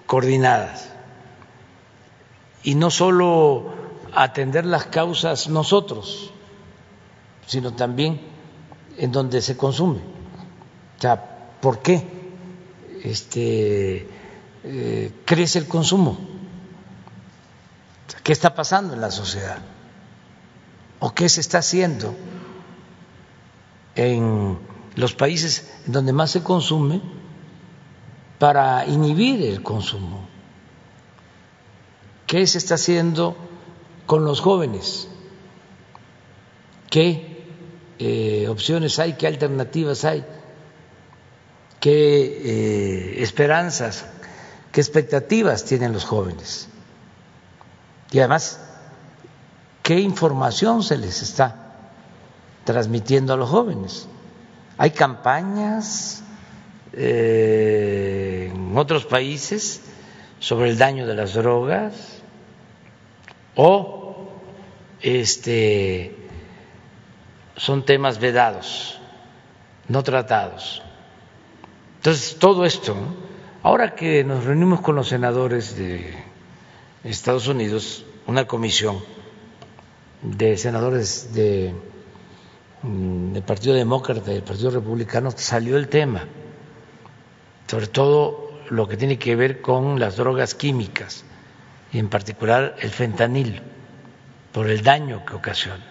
coordinadas. Y no solo atender las causas nosotros, sino también en donde se consume. O sea, ¿por qué este, eh, crece el consumo? ¿Qué está pasando en la sociedad? ¿O qué se está haciendo en los países donde más se consume para inhibir el consumo? ¿Qué se está haciendo con los jóvenes? ¿Qué eh, opciones hay? ¿Qué alternativas hay? ¿Qué eh, esperanzas, qué expectativas tienen los jóvenes? Y además, ¿qué información se les está transmitiendo a los jóvenes? Hay campañas eh, en otros países sobre el daño de las drogas o este son temas vedados, no tratados. Entonces, todo esto, ahora que nos reunimos con los senadores de Estados Unidos, una comisión de senadores de, del Partido Demócrata y del Partido Republicano, salió el tema, sobre todo lo que tiene que ver con las drogas químicas y en particular el fentanil, por el daño que ocasiona.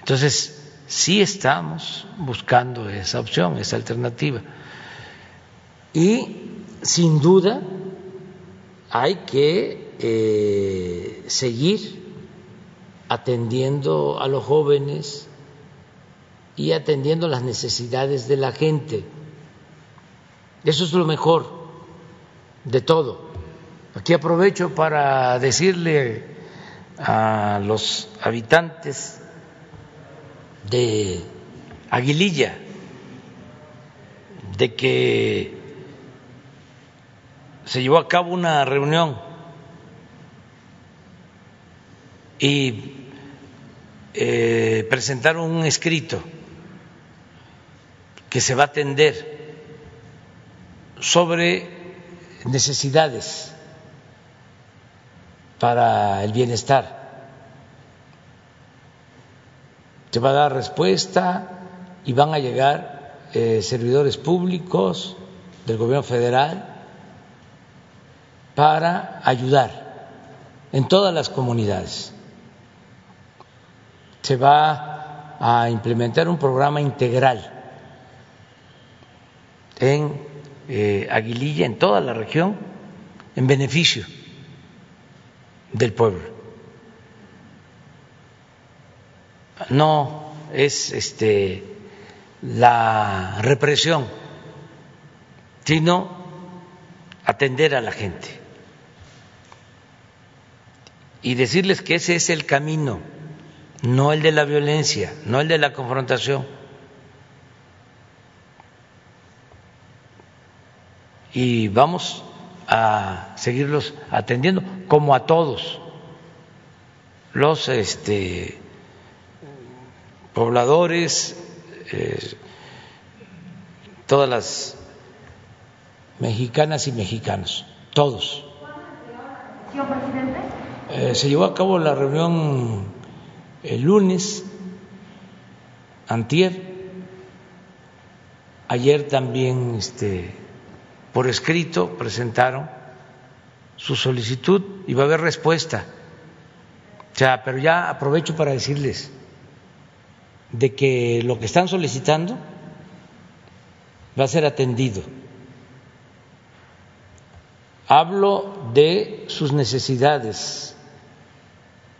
Entonces, sí estamos buscando esa opción, esa alternativa. Y sin duda hay que eh, seguir atendiendo a los jóvenes y atendiendo las necesidades de la gente. Eso es lo mejor de todo. Aquí aprovecho para decirle a los habitantes de Aguililla de que se llevó a cabo una reunión y eh, presentaron un escrito que se va a atender sobre necesidades para el bienestar. Se va a dar respuesta y van a llegar eh, servidores públicos del gobierno federal para ayudar en todas las comunidades. Se va a implementar un programa integral en eh, Aguililla, en toda la región, en beneficio del pueblo. No es este la represión, sino atender a la gente y decirles que ese es el camino, no el de la violencia, no el de la confrontación. Y vamos a seguirlos atendiendo como a todos los este, pobladores, eh, todas las mexicanas y mexicanos, todos. Eh, se llevó a cabo la reunión el lunes, antier, ayer también este, por escrito presentaron su solicitud y va a haber respuesta. O sea, pero ya aprovecho para decirles de que lo que están solicitando va a ser atendido. Hablo de sus necesidades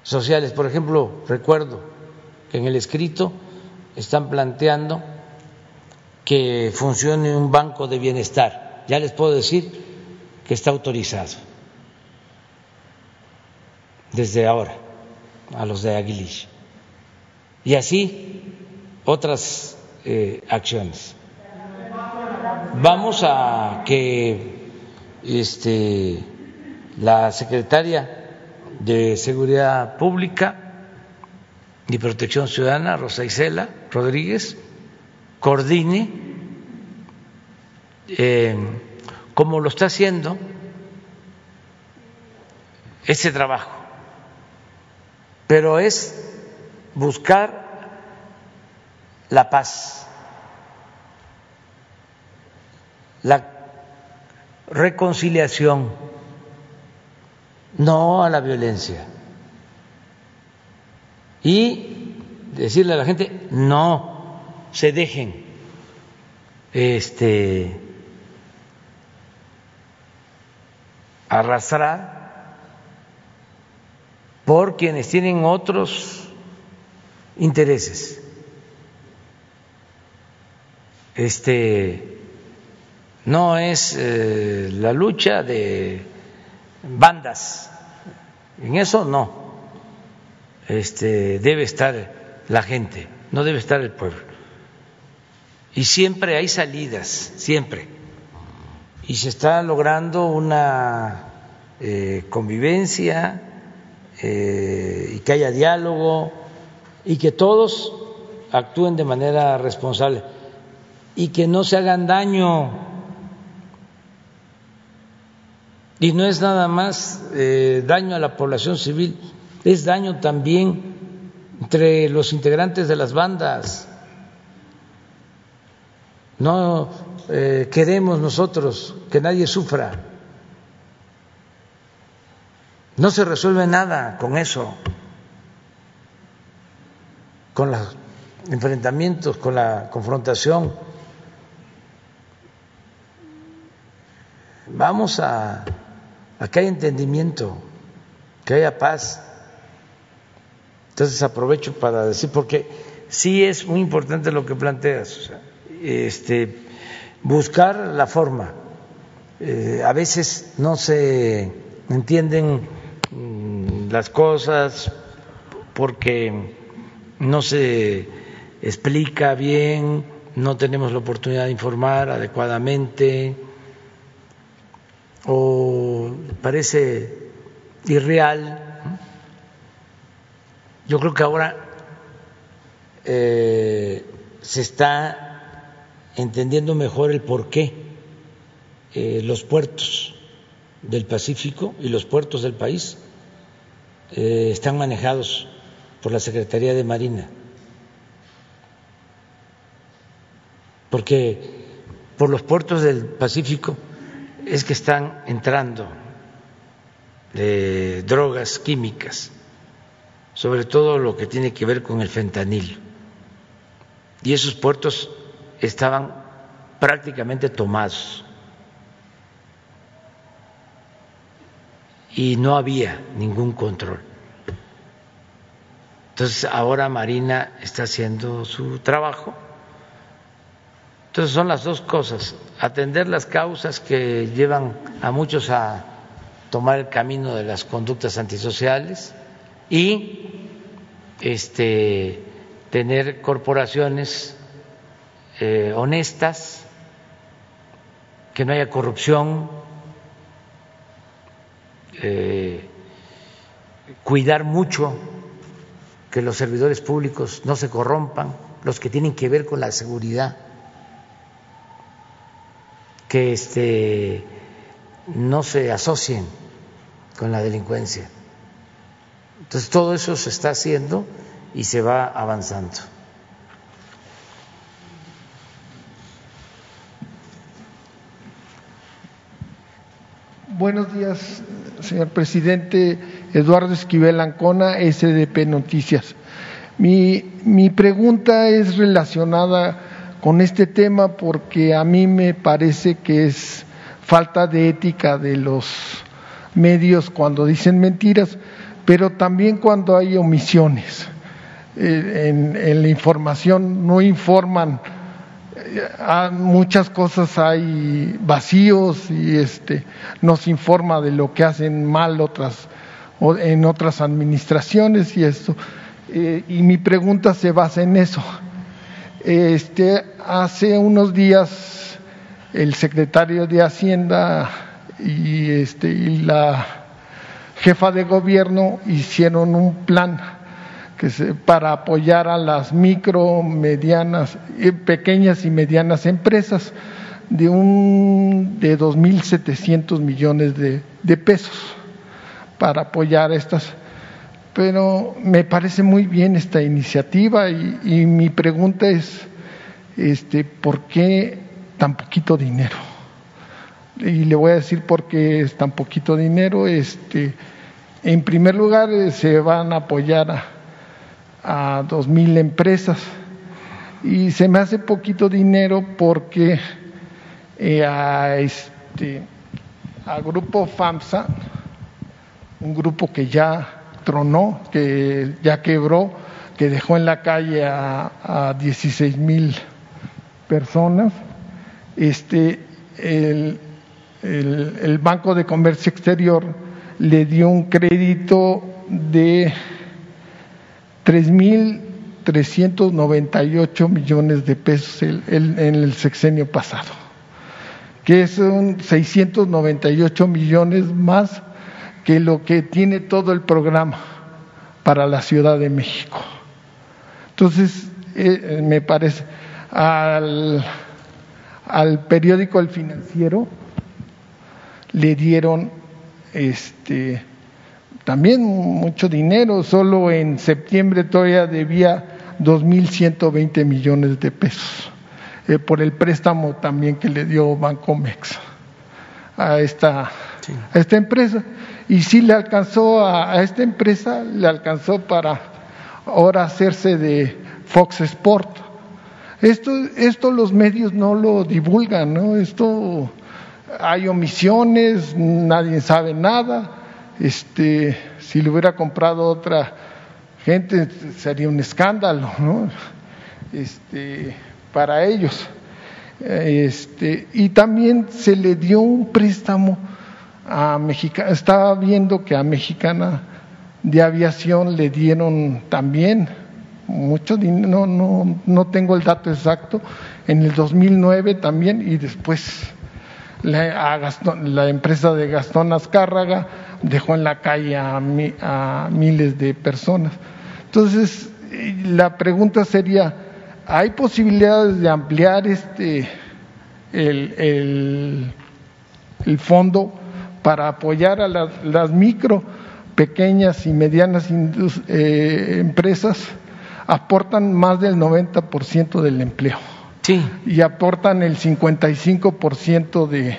sociales. Por ejemplo, recuerdo que en el escrito están planteando que funcione un banco de bienestar. Ya les puedo decir que está autorizado desde ahora a los de Aguilich. Y así otras eh, acciones. Vamos a que este, la secretaria de Seguridad Pública y Protección Ciudadana, Rosa Isela Rodríguez, coordine, eh, como lo está haciendo, ese trabajo. Pero es buscar la paz, la reconciliación, no a la violencia. Y decirle a la gente, no se dejen este arrastrar por quienes tienen otros intereses. Este no es eh, la lucha de bandas, en eso no. Este debe estar la gente, no debe estar el pueblo. Y siempre hay salidas, siempre. Y se está logrando una eh, convivencia eh, y que haya diálogo y que todos actúen de manera responsable y que no se hagan daño. Y no es nada más eh, daño a la población civil, es daño también entre los integrantes de las bandas. No eh, queremos nosotros que nadie sufra. No se resuelve nada con eso con los enfrentamientos, con la confrontación. Vamos a, que haya entendimiento, que haya paz. Entonces aprovecho para decir, porque sí es muy importante lo que planteas, este, buscar la forma. Eh, a veces no se entienden mm, las cosas porque no se explica bien, no tenemos la oportunidad de informar adecuadamente o parece irreal. Yo creo que ahora eh, se está entendiendo mejor el por qué eh, los puertos del Pacífico y los puertos del país eh, están manejados por la Secretaría de Marina, porque por los puertos del Pacífico es que están entrando drogas químicas, sobre todo lo que tiene que ver con el fentanil. Y esos puertos estaban prácticamente tomados. Y no había ningún control. Entonces ahora Marina está haciendo su trabajo. Entonces son las dos cosas, atender las causas que llevan a muchos a tomar el camino de las conductas antisociales y este, tener corporaciones eh, honestas, que no haya corrupción, eh, cuidar mucho que los servidores públicos no se corrompan, los que tienen que ver con la seguridad, que este, no se asocien con la delincuencia. Entonces todo eso se está haciendo y se va avanzando. Buenos días, señor presidente. Eduardo Esquivel Ancona, SDP Noticias. Mi, mi pregunta es relacionada con este tema porque a mí me parece que es falta de ética de los medios cuando dicen mentiras, pero también cuando hay omisiones. Eh, en, en la información no informan muchas cosas hay vacíos y este nos informa de lo que hacen mal otras en otras administraciones y esto. Eh, y mi pregunta se basa en eso. Este, hace unos días el secretario de Hacienda y, este, y la jefa de gobierno hicieron un plan que para apoyar a las micro, medianas, eh, pequeñas y medianas empresas de un de 2.700 millones de, de pesos para apoyar estas pero me parece muy bien esta iniciativa y, mi pregunta es, este, ¿por qué tan poquito dinero? Y le voy a decir por qué es tan poquito dinero. Este, en primer lugar, eh, se van a apoyar a, dos mil empresas y se me hace poquito dinero porque eh, a este a grupo FAMSA, un grupo que ya tronó, que ya quebró, que dejó en la calle a, a 16 mil personas. Este, el, el, Banco de Comercio Exterior le dio un crédito de 3.398 millones de pesos en el sexenio pasado, que son 698 millones más que lo que tiene todo el programa para la Ciudad de México. Entonces, eh, me parece, al, al periódico El Financiero le dieron este también mucho dinero, solo en septiembre todavía debía 2.120 millones de pesos eh, por el préstamo también que le dio Bancomex a esta, a esta empresa y sí le alcanzó a, esta empresa, le alcanzó para ahora hacerse de Fox Sport. Esto, esto los medios no lo divulgan, ¿no? Esto hay omisiones, nadie sabe nada. Este, si le hubiera comprado otra gente sería un escándalo, ¿no? Este, para ellos. Este, y también se le dio un préstamo a Mexicana, estaba viendo que a Mexicana de Aviación le dieron también mucho dinero, no, no, no tengo el dato exacto, en el 2009 también y después la, la empresa de Gastón Azcárraga dejó en la calle a, a miles de personas. Entonces, la pregunta sería, ¿hay posibilidades de ampliar este el, el, fondo para apoyar a las, micro, pequeñas y medianas eh, empresas aportan más del 90% del empleo. Sí. Y aportan el 55% de,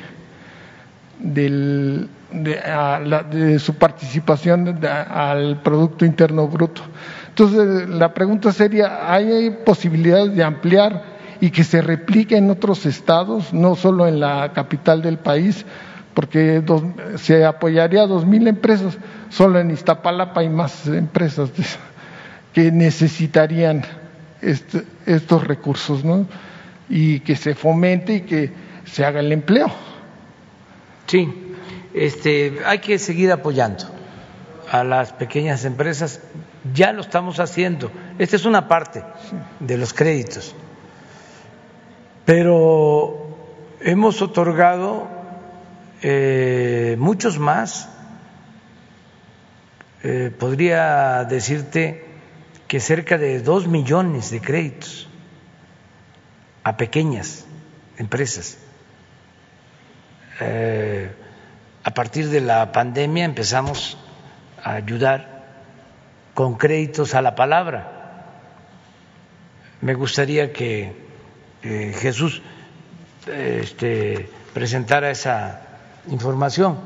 del, de, su participación al Producto Interno Bruto. Entonces, la pregunta sería, ¿hay posibilidades de ampliar y que se replique en otros estados, no solo en la capital del país? porque se apoyaría a dos mil empresas, solo en Iztapalapa hay más empresas que necesitarían estos recursos, ¿no? Y que se fomente y que se haga el empleo. Sí, este, hay que seguir apoyando a las pequeñas empresas, ya lo estamos haciendo. Esta es una parte de los créditos, pero hemos otorgado eh, muchos más. Eh, podría decirte que cerca de dos millones de créditos a pequeñas empresas. Eh, a partir de la pandemia empezamos a ayudar con créditos a la palabra. Me gustaría que Jesús este, presentara esa información,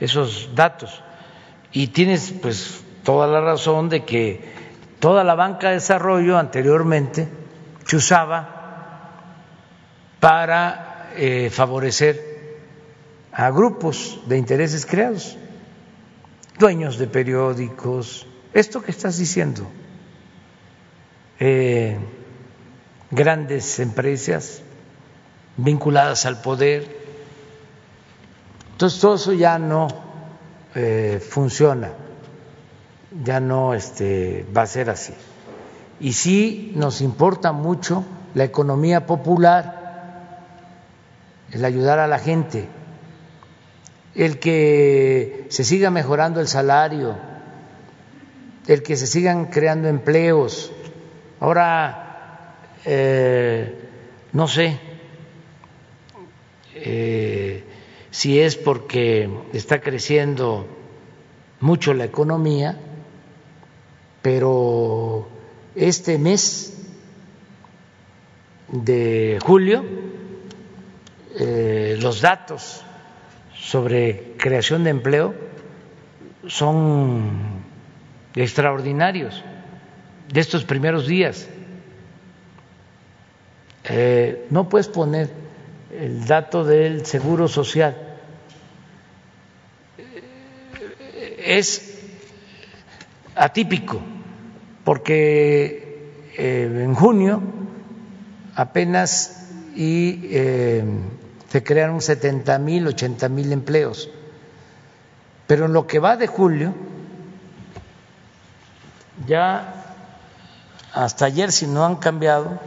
esos datos. Y tienes pues toda la razón de que toda la banca de desarrollo anteriormente se usaba para eh, favorecer a grupos de intereses creados, dueños de periódicos, esto que estás diciendo, eh, grandes empresas vinculadas al poder, entonces todo eso ya no eh, funciona. ya no este, va a ser así. Y sí nos importa mucho la economía popular, el ayudar a la gente, el que se siga mejorando el salario, el que se sigan creando empleos. Ahora, eh, no sé eh, si es porque está creciendo mucho la economía, pero este mes de julio eh, los datos sobre creación de empleo son extraordinarios de estos primeros días. Eh, no puedes poner el dato del seguro social. Es atípico porque eh, en junio apenas y eh, se crearon 70 mil, 80 mil empleos. Pero en lo que va de julio, ya hasta ayer, si no han cambiado,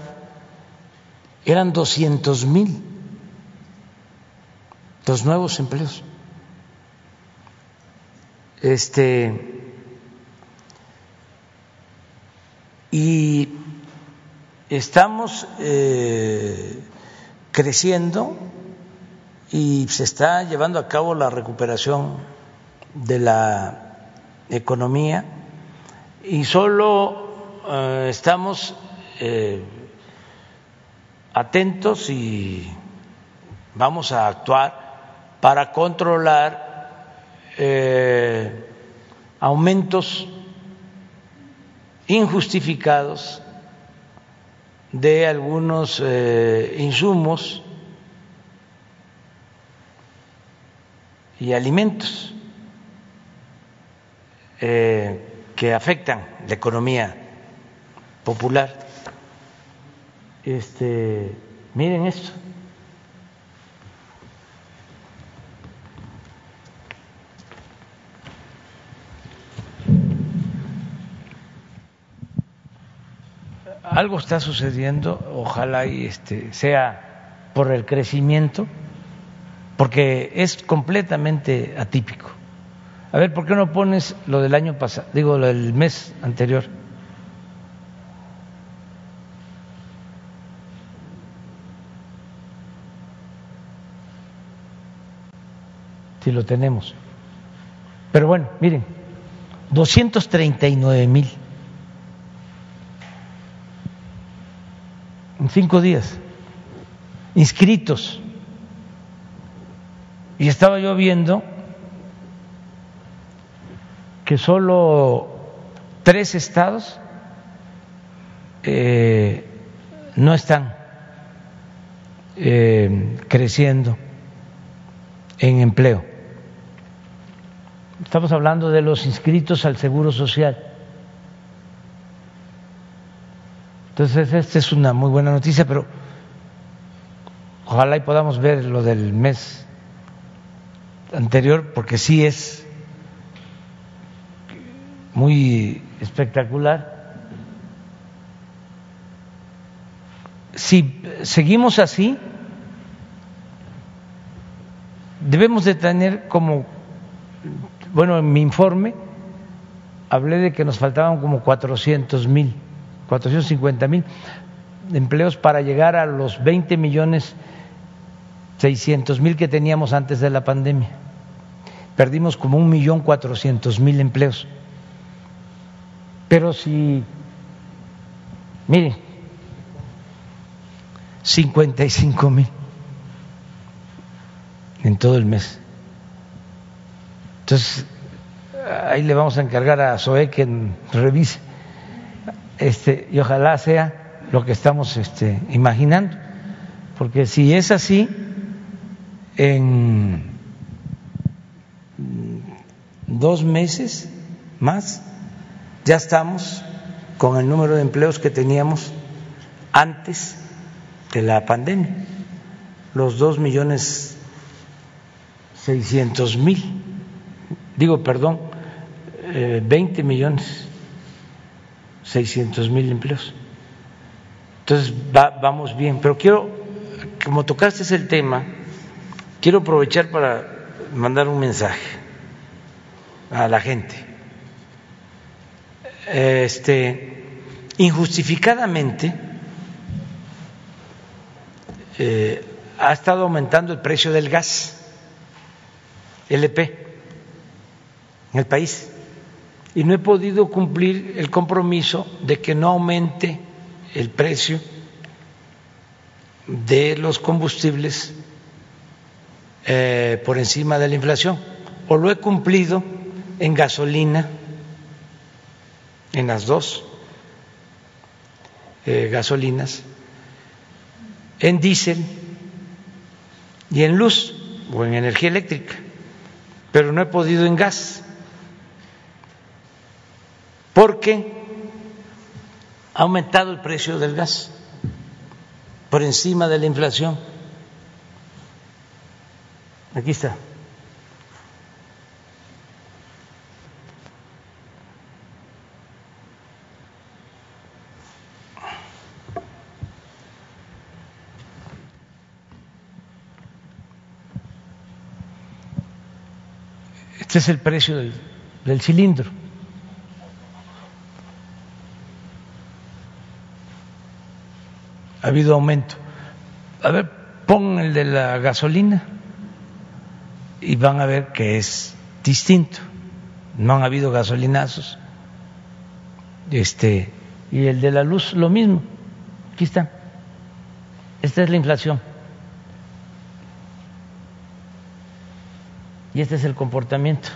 eran 200 mil los nuevos empleos. Este y estamos eh, creciendo y se está llevando a cabo la recuperación de la economía. Y solo eh, estamos eh, atentos y vamos a actuar para controlar eh, aumentos injustificados de algunos insumos y alimentos eh, que afectan la economía popular. Este, miren esto. Algo está sucediendo, ojalá y este sea por el crecimiento porque es completamente atípico. A ver, ¿por qué no pones lo del año pasado, digo, lo del mes anterior? Si lo tenemos. Pero bueno, miren, 239 mil en cinco días inscritos y estaba yo viendo que solo tres estados eh, no están eh, creciendo en empleo. Estamos hablando de los inscritos al Seguro Social. Entonces, esta es una muy buena noticia, pero ojalá y podamos ver lo del mes anterior porque sí es muy espectacular. Si seguimos así, debemos de tener como, bueno, en mi informe hablé de que nos faltaban como 400 mil, 450 mil empleos para llegar a los 20 millones 600 mil que teníamos antes de la pandemia. Perdimos como un millón cuatrocientos mil empleos. Pero si, miren, 55 mil en todo el mes. Entonces, ahí le vamos a encargar a Zoe que revise este, y ojalá sea lo que estamos este, imaginando. Porque si es así, en dos meses más ya estamos con el número de empleos que teníamos antes de la pandemia, los dos millones seiscientos mil, digo, perdón, eh, 20 millones 600 mil empleos. Entonces vamos bien, pero quiero, como tocaste el tema, quiero aprovechar para mandar un mensaje a la gente. Este, injustificadamente eh, ha estado aumentando el precio del gas LP en el país y no he podido cumplir el compromiso de que no aumente el precio de los combustibles eh, por encima de la inflación. O lo he cumplido en gasolina, en las dos eh, gasolinas, en diésel y en luz o en energía eléctrica, pero no he podido en gas porque ha aumentado el precio del gas por encima de la inflación. Aquí está. Este es el precio del, cilindro. ha habido aumento. A ver, pon el de la gasolina y van a ver que es distinto. No han habido gasolinazos. Este, y el de la luz lo mismo. Aquí está. Esta es la inflación. Y este es el comportamiento.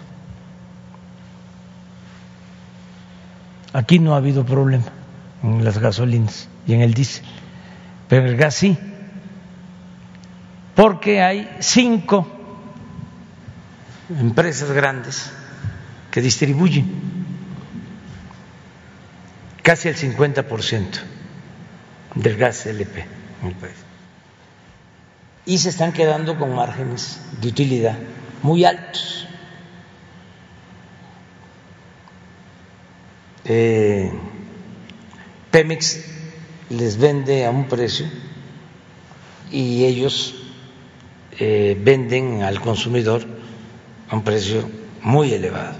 Aquí no ha habido problema en las gasolinas y en el diésel pero el gas sí, porque hay cinco empresas grandes que distribuyen casi el 50% del gas LP en el país. Y se están quedando con márgenes de utilidad muy altos. Eh, Pemex les vende a un precio y ellos eh, venden al consumidor a un precio muy elevado.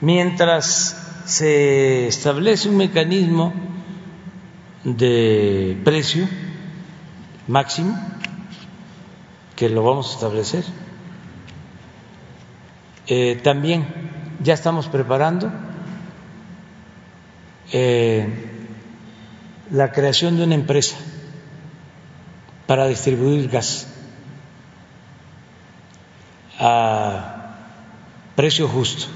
Mientras se establece un mecanismo de precio máximo, que lo vamos a establecer, eh, también ya estamos preparando eh, la creación de una empresa para distribuir gas a precio justo.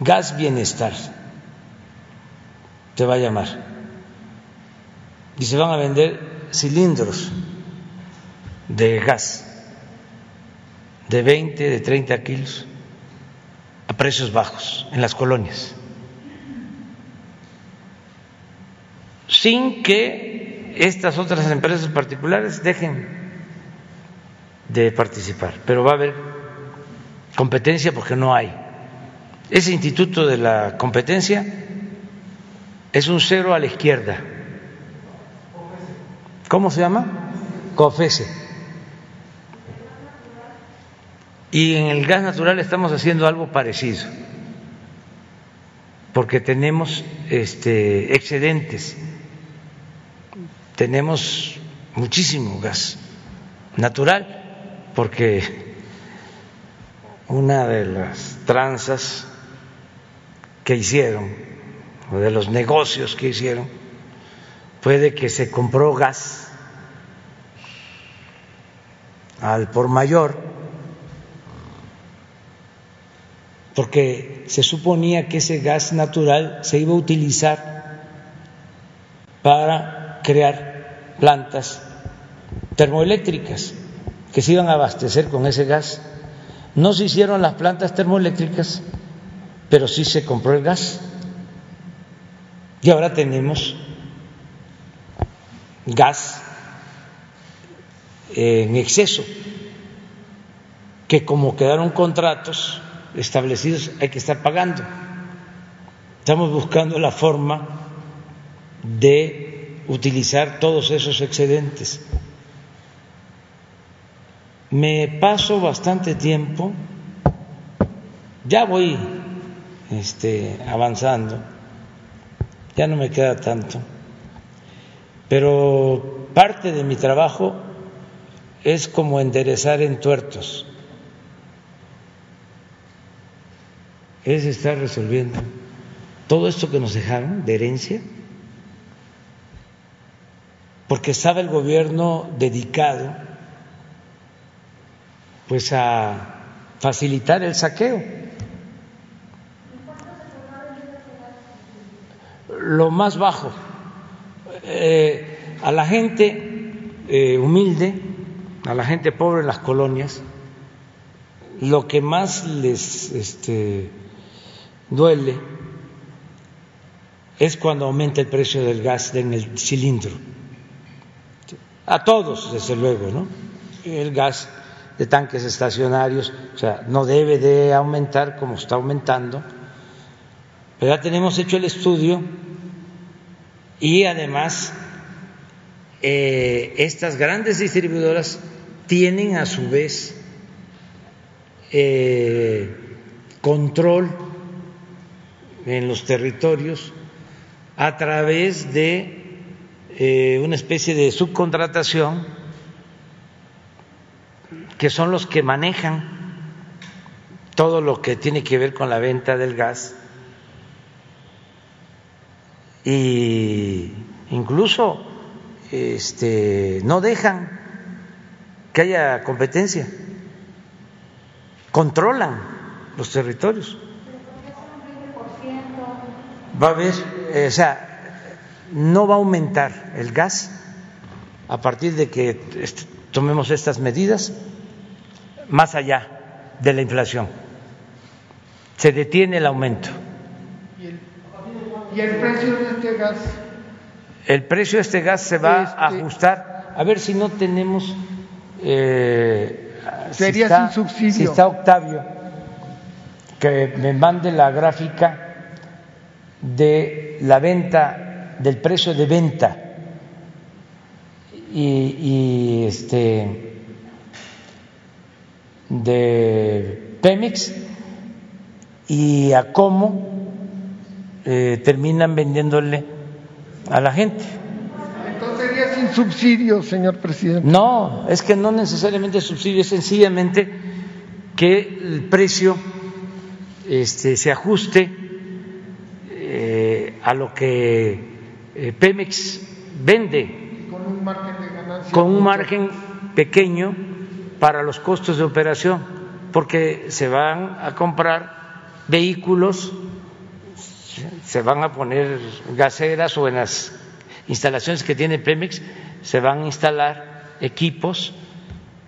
Gas Bienestar te va a llamar. Y se van a vender cilindros de gas de 20, de 30 kilos a precios bajos en las colonias. sin que estas otras empresas particulares dejen de participar. Pero va a haber competencia porque no hay. Ese instituto de la competencia es un cero a la izquierda. ¿Cómo se llama? COFESE. Y en el gas natural estamos haciendo algo parecido, porque tenemos este, excedentes tenemos muchísimo gas natural, porque una de las tranzas que hicieron, o de los negocios que hicieron, fue de que se compró gas al por mayor, porque se suponía que ese gas natural se iba a utilizar para crear plantas termoeléctricas que se iban a abastecer con ese gas. No se hicieron las plantas termoeléctricas, pero sí se compró el gas. Y ahora tenemos gas en exceso que como quedaron contratos establecidos hay que estar pagando. Estamos buscando la forma de utilizar todos esos excedentes. Me paso bastante tiempo, ya voy este, avanzando, ya no me queda tanto, pero parte de mi trabajo es como enderezar en tuertos, es estar resolviendo todo esto que nos dejaron de herencia, porque estaba el gobierno dedicado pues a facilitar el saqueo. Lo más bajo, eh, a la gente eh, humilde, a la gente pobre en las colonias, lo que más les este, duele es cuando aumenta el precio del gas en el cilindro. A todos, desde luego, ¿no? El gas de tanques estacionarios, o sea, no debe de aumentar como está aumentando. Pero ya tenemos hecho el estudio y además eh, estas grandes distribuidoras tienen a su vez eh, control en los territorios a través de eh, una especie de subcontratación que son los que manejan todo lo que tiene que ver con la venta del gas. Y incluso este, no dejan que haya competencia, controlan los territorios. Va a haber eh, o sea, no va a aumentar el gas a partir de que tomemos estas medidas más allá de la inflación. Se detiene el aumento. ¿Y el, precio de este gas? El precio de este gas se va a este ajustar. A ver si no tenemos. Eh, Sería sin subsidio. Si está Octavio, que me mande la gráfica de la venta, del precio de venta y, este de Pemex y a cómo eh, terminan vendiéndole a la gente. Entonces sería sin subsidio, señor presidente. No, es que no necesariamente subsidio, es sencillamente que el precio este, se ajuste a lo que eh, Pemex vende con un margen de ganancia con un margen pequeño para los costos de operación, porque se van a comprar vehículos, se van a poner gaseras o en las instalaciones que tiene Pemex se van a instalar equipos,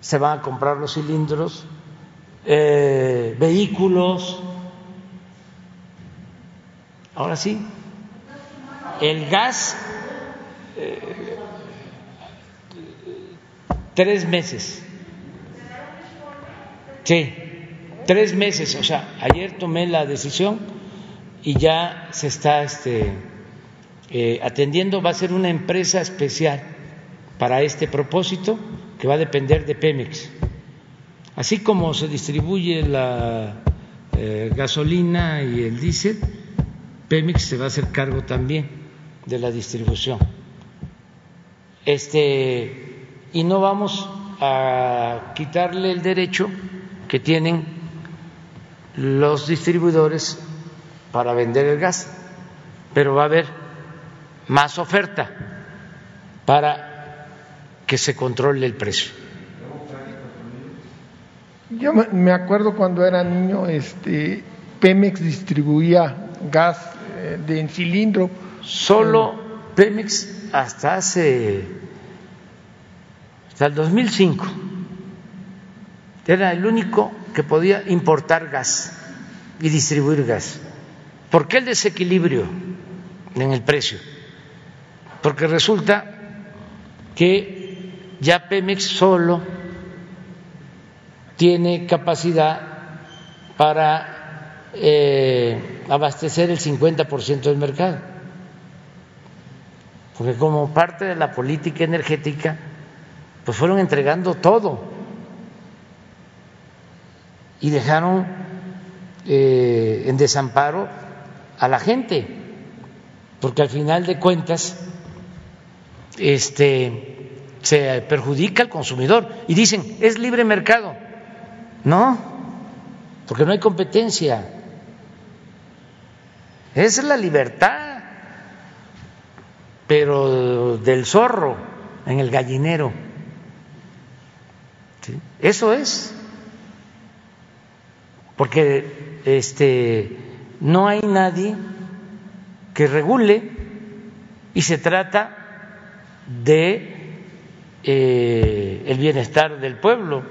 se van a comprar los cilindros, eh, vehículos. Ahora sí, el gas, eh, tres meses. Sí, tres meses. O sea, ayer tomé la decisión y ya se está este, eh, atendiendo. Va a ser una empresa especial para este propósito que va a depender de Pemex. Así como se distribuye la eh, gasolina y el diésel, Pemex se va a hacer cargo también de la distribución. Este, y no vamos a quitarle el derecho que tienen los distribuidores para vender el gas, pero va a haber más oferta para que se controle el precio. Yo me acuerdo cuando era niño, este, Pemex distribuía gas eh, de en cilindro. Solo Pemex hasta hace, hasta el 2005, era el único que podía importar gas y distribuir gas. ¿Por qué el desequilibrio en el precio? Porque resulta que ya Pemex solo tiene capacidad para eh, abastecer el 50% del mercado. Porque como parte de la política energética, pues fueron entregando todo y dejaron eh, en desamparo a la gente, porque al final de cuentas este, se perjudica al consumidor y dicen, es libre mercado. No, porque no hay competencia. Es la libertad, pero del zorro en el gallinero. Eso es. Porque este no hay nadie que regule y se trata de eh, el bienestar del pueblo.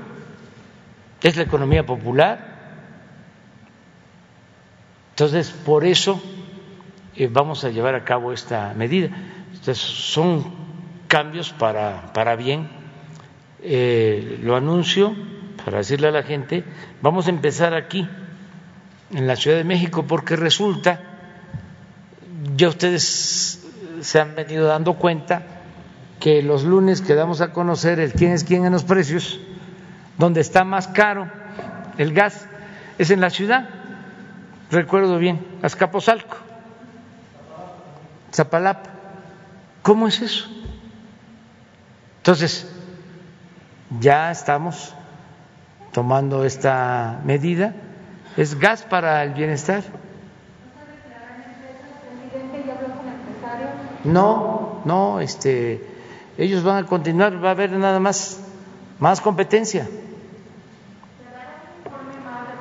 Es la economía popular. Entonces por eso eh, vamos a llevar a cabo esta medida. Entonces, son cambios para, para bien. Eh, lo anuncio para decirle a la gente vamos a empezar aquí en la Ciudad de México porque resulta ya ustedes se han venido dando cuenta que los lunes que damos a conocer el quién es quién en los precios, donde está más caro el gas es en la ciudad, recuerdo bien, Azcapotzalco, Zapalapa. ¿Cómo es eso? Entonces, ya estamos tomando esta medida, es gas para el bienestar. No, no, este ellos van a continuar, va a haber nada más, más competencia.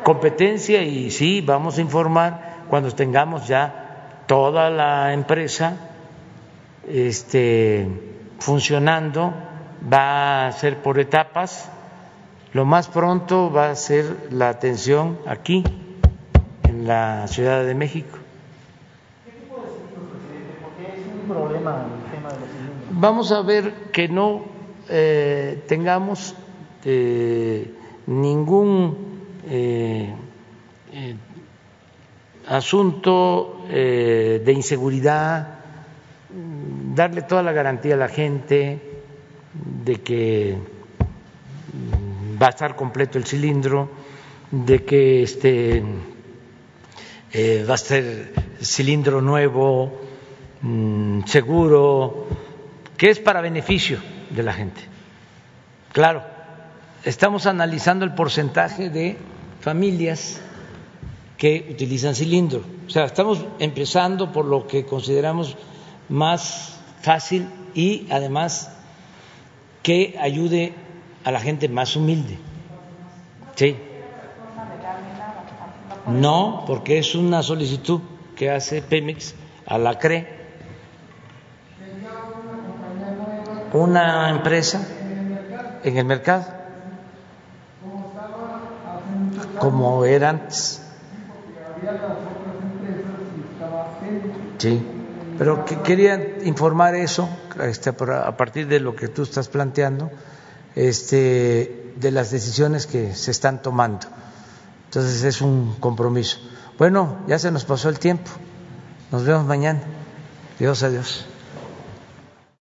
Competencia y sí, vamos a informar cuando tengamos ya toda la empresa este, funcionando, va a ser por etapas. Lo más pronto va a ser la atención aquí, en la Ciudad de México. ¿Qué tipo de presidente? Porque es un problema vamos a ver que no eh, tengamos eh, ningún eh, asunto de inseguridad, darle toda la garantía a la gente de que va a estar completo el cilindro, de que este va a ser cilindro nuevo, mm, seguro, que es para beneficio de la gente. Claro, estamos analizando el porcentaje de familias que utilizan cilindro. O sea, estamos empezando por lo que consideramos más fácil y además que ayude a la gente más humilde. Sí. No, porque es una solicitud que hace Pemex a la CRE una empresa en el mercado, como era antes. Sí, pero que quería informar eso este, a partir de lo que tú estás planteando, este, de las decisiones que se están tomando. Entonces es un compromiso. Bueno, ya se nos pasó el tiempo. Nos vemos mañana. Dios a Dios.